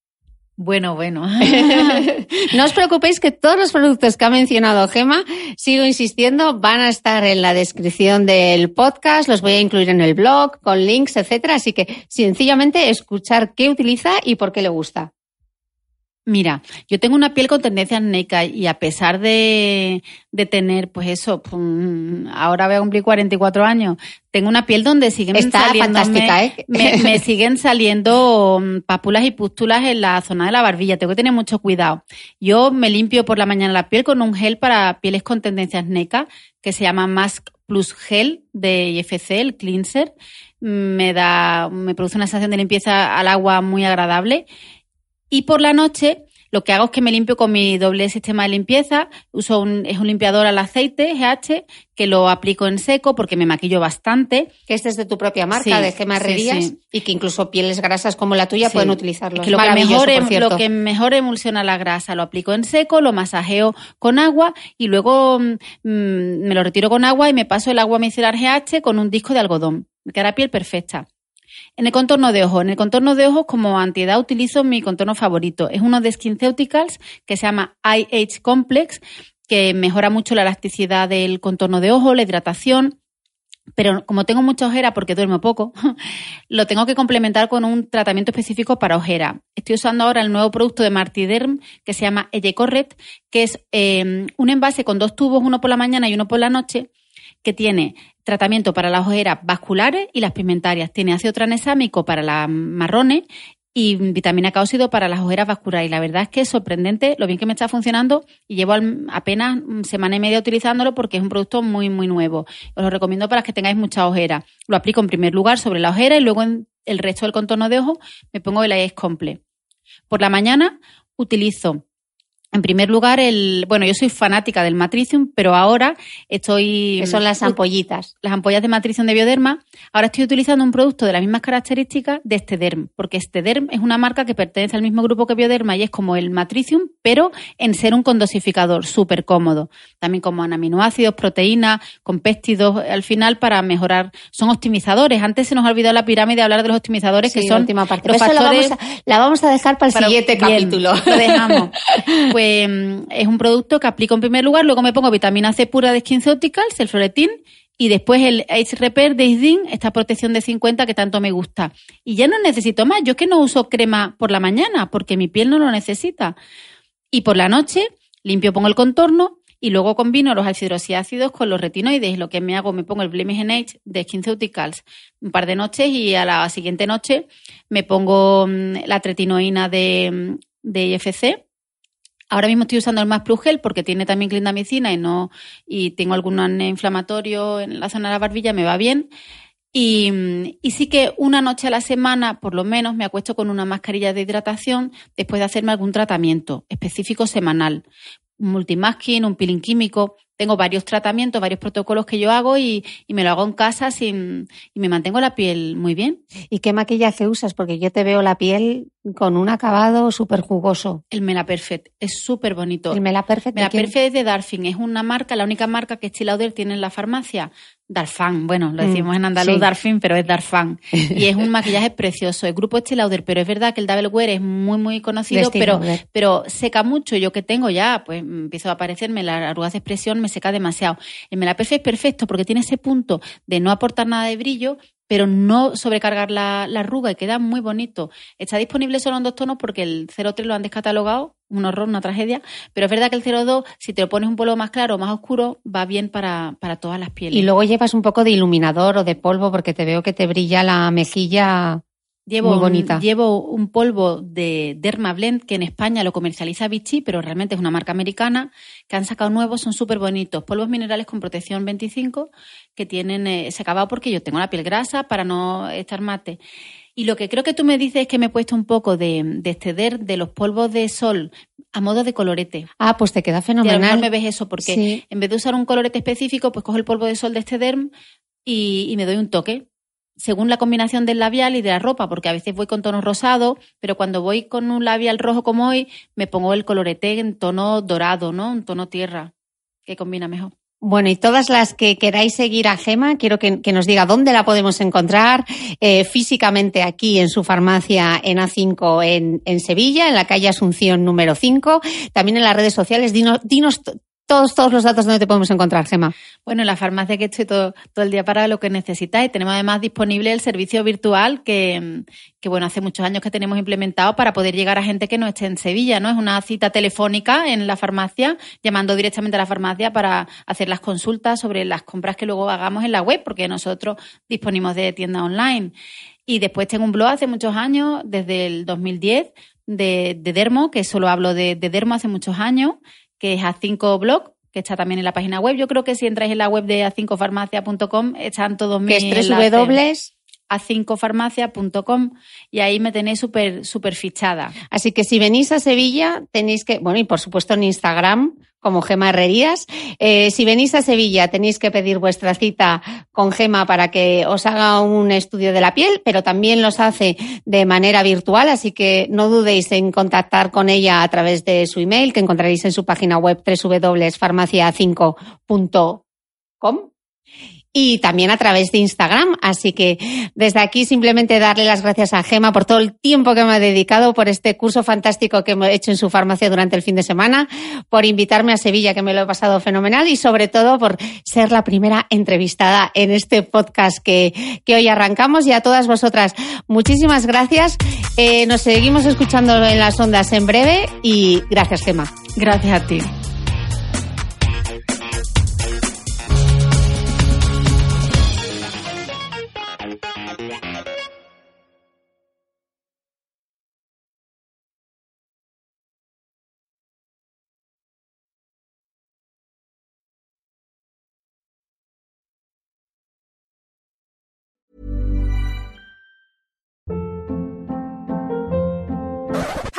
Bueno, bueno. no os preocupéis que todos los productos que ha mencionado Gema, sigo insistiendo, van a estar en la descripción del podcast, los voy a incluir en el blog, con links, etcétera. Así que sencillamente escuchar qué utiliza y por qué le gusta. Mira, yo tengo una piel con tendencia acnéica y a pesar de, tener, pues eso, ahora voy a cumplir 44 años, tengo una piel donde siguen saliendo ¿eh? me, siguen saliendo mm, pápulas y pústulas en la zona de la barbilla. Tengo que tener mucho cuidado. Yo me limpio por la mañana la piel con un gel para pieles con tendencia acnéica que se llama Mask Plus Gel de IFC, el cleanser. Me da, me produce una sensación de limpieza al agua muy agradable y por la noche lo que hago es que me limpio con mi doble sistema de limpieza. Uso un, es un limpiador al aceite GH que lo aplico en seco porque me maquillo bastante. Que este es de tu propia marca, de Gema y que incluso pieles grasas como la tuya pueden utilizarlo. que lo, que mejor, em, lo que mejor emulsiona la grasa lo aplico en seco, lo masajeo con agua y luego mm, me lo retiro con agua y me paso el agua micelar GH con un disco de algodón. Me queda piel perfecta. En el contorno de ojos. En el contorno de ojos, como antiedad, utilizo mi contorno favorito. Es uno de SkinCeuticals que se llama IH Complex, que mejora mucho la elasticidad del contorno de ojo, la hidratación. Pero como tengo mucha ojera porque duermo poco, lo tengo que complementar con un tratamiento específico para ojera. Estoy usando ahora el nuevo producto de Martiderm que se llama Correct, que es eh, un envase con dos tubos, uno por la mañana y uno por la noche, que tiene tratamiento para las ojeras vasculares y las pigmentarias. Tiene ácido tranexámico para las marrones y vitamina K óxido para las ojeras vasculares. Y la verdad es que es sorprendente lo bien que me está funcionando y llevo apenas semana y media utilizándolo porque es un producto muy, muy nuevo. Os lo recomiendo para que tengáis mucha ojera. Lo aplico en primer lugar sobre la ojera y luego en el resto del contorno de ojo me pongo el Ice Comple. Por la mañana utilizo en primer lugar, el, bueno, yo soy fanática del Matricium, pero ahora estoy. Que son las ampollitas. Las ampollas de Matricium de Bioderma. Ahora estoy utilizando un producto de las mismas características de Estederm, porque Estederm es una marca que pertenece al mismo grupo que Bioderma y es como el Matricium, pero en ser un condosificador súper cómodo. También como aminoácidos, proteínas, con péptidos al final para mejorar. Son optimizadores. Antes se nos ha olvidado la pirámide de hablar de los optimizadores, que son. Última parte. Los factores... la, vamos a, dejar para el siguiente capítulo. Lo dejamos. Pues es un producto que aplico en primer lugar, luego me pongo vitamina C pura de SkinCeuticals, el Floretin, y después el Ace Repair de Isdin, esta protección de 50 que tanto me gusta. Y ya no necesito más. Yo es que no uso crema por la mañana porque mi piel no lo necesita. Y por la noche limpio, pongo el contorno y luego combino los ácidos con los retinoides. Lo que me hago, me pongo el Blemish Age de SkinCeuticals un par de noches y a la siguiente noche me pongo mm, la tretinoína de, mm, de IFC Ahora mismo estoy usando el Más Plus Gel porque tiene también clindamicina y no y tengo algún inflamatorio en la zona de la barbilla, me va bien. Y, y, sí que una noche a la semana, por lo menos, me acuesto con una mascarilla de hidratación después de hacerme algún tratamiento específico semanal. Un multimasking, un peeling químico, tengo varios tratamientos, varios protocolos que yo hago y, me lo hago en casa sin, y me mantengo la piel muy bien. ¿Y qué maquillaje usas? Porque yo te veo la piel con un acabado súper jugoso. El Mela Perfect es súper bonito. El Mela Perfect. Mela Perfect es de Darfin, es una marca, la única marca que Stilauder tiene en la farmacia. Darfan, bueno, lo mm, decimos en andaluz Darfin, pero es Darfan. Y es un maquillaje precioso. El grupo Stilauder, pero es verdad que el Double Wear es muy, muy conocido, pero, pero seca mucho. Yo que tengo ya, pues empiezo a aparecerme las arrugas de expresión, me seca demasiado. El Mela Perfect es perfecto porque tiene ese punto de no aportar nada de brillo, pero no sobrecargar la, arruga y queda muy bonito. Está disponible solo en dos tonos porque el 03 lo han descatalogado, un horror, una tragedia, pero es verdad que el 02, si te lo pones un polvo más claro o más oscuro, va bien para, para todas las pieles. Y luego llevas un poco de iluminador o de polvo porque te veo que te brilla la mejilla Llevo, Muy bonita. llevo un polvo de Derma Blend que en España lo comercializa Vichy, pero realmente es una marca americana que han sacado nuevos, son súper bonitos. Polvos minerales con protección 25 que tienen eh, ese acabado porque yo tengo la piel grasa para no estar mate. Y lo que creo que tú me dices es que me he puesto un poco de, de exceder de los polvos de sol a modo de colorete. Ah, pues te queda fenomenal. Y me ves eso, porque en vez de usar un colorete específico, pues cojo el polvo de sol de este derm y, y me doy un toque según la combinación del labial y de la ropa, porque a veces voy con tono rosado, pero cuando voy con un labial rojo como hoy, me pongo el colorete en tono dorado, ¿no? Un tono tierra, que combina mejor. Bueno, y todas las que queráis seguir a Gema, quiero que, nos diga dónde la podemos encontrar eh, físicamente aquí en su farmacia en A5 en, en, Sevilla, en la calle Asunción número 5, también en las redes sociales. Dinos, dinos todos, todos los datos donde te podemos encontrar, Gema. Bueno, en la farmacia que estoy todo, todo el día para lo que necesitáis. Tenemos además disponible el servicio virtual que, que, bueno, hace muchos años que tenemos implementado para poder llegar a gente que no esté en Sevilla, ¿no? Es una cita telefónica en la farmacia, llamando directamente a la farmacia para hacer las consultas sobre las compras que luego hagamos en la web, porque nosotros disponimos de tienda online. Y después tengo un blog hace muchos años, desde el 2010, de, de Dermo, que solo hablo de, de Dermo hace muchos años, que es A5 Blog, que está también en la página web. Yo creo que si entráis en la web de a5farmacia.com están todos mis que es www a5farmacia.com y ahí me tenéis súper super fichada. Así que si venís a Sevilla tenéis que, bueno, y por supuesto en Instagram como Gema Herrerías. Eh, si venís a Sevilla tenéis que pedir vuestra cita con Gema para que os haga un estudio de la piel, pero también los hace de manera virtual, así que no dudéis en contactar con ella a través de su email que encontraréis en su página web www.farmacia5.com y también a través de Instagram. Así que desde aquí simplemente darle las gracias a Gema por todo el tiempo que me ha dedicado, por este curso fantástico que hemos hecho en su farmacia durante el fin de semana, por invitarme a Sevilla, que me lo he pasado fenomenal, y sobre todo por ser la primera entrevistada en este podcast que, que hoy arrancamos. Y a todas vosotras, muchísimas gracias. Eh, nos seguimos escuchando en las ondas en breve y gracias, Gema. Gracias a ti.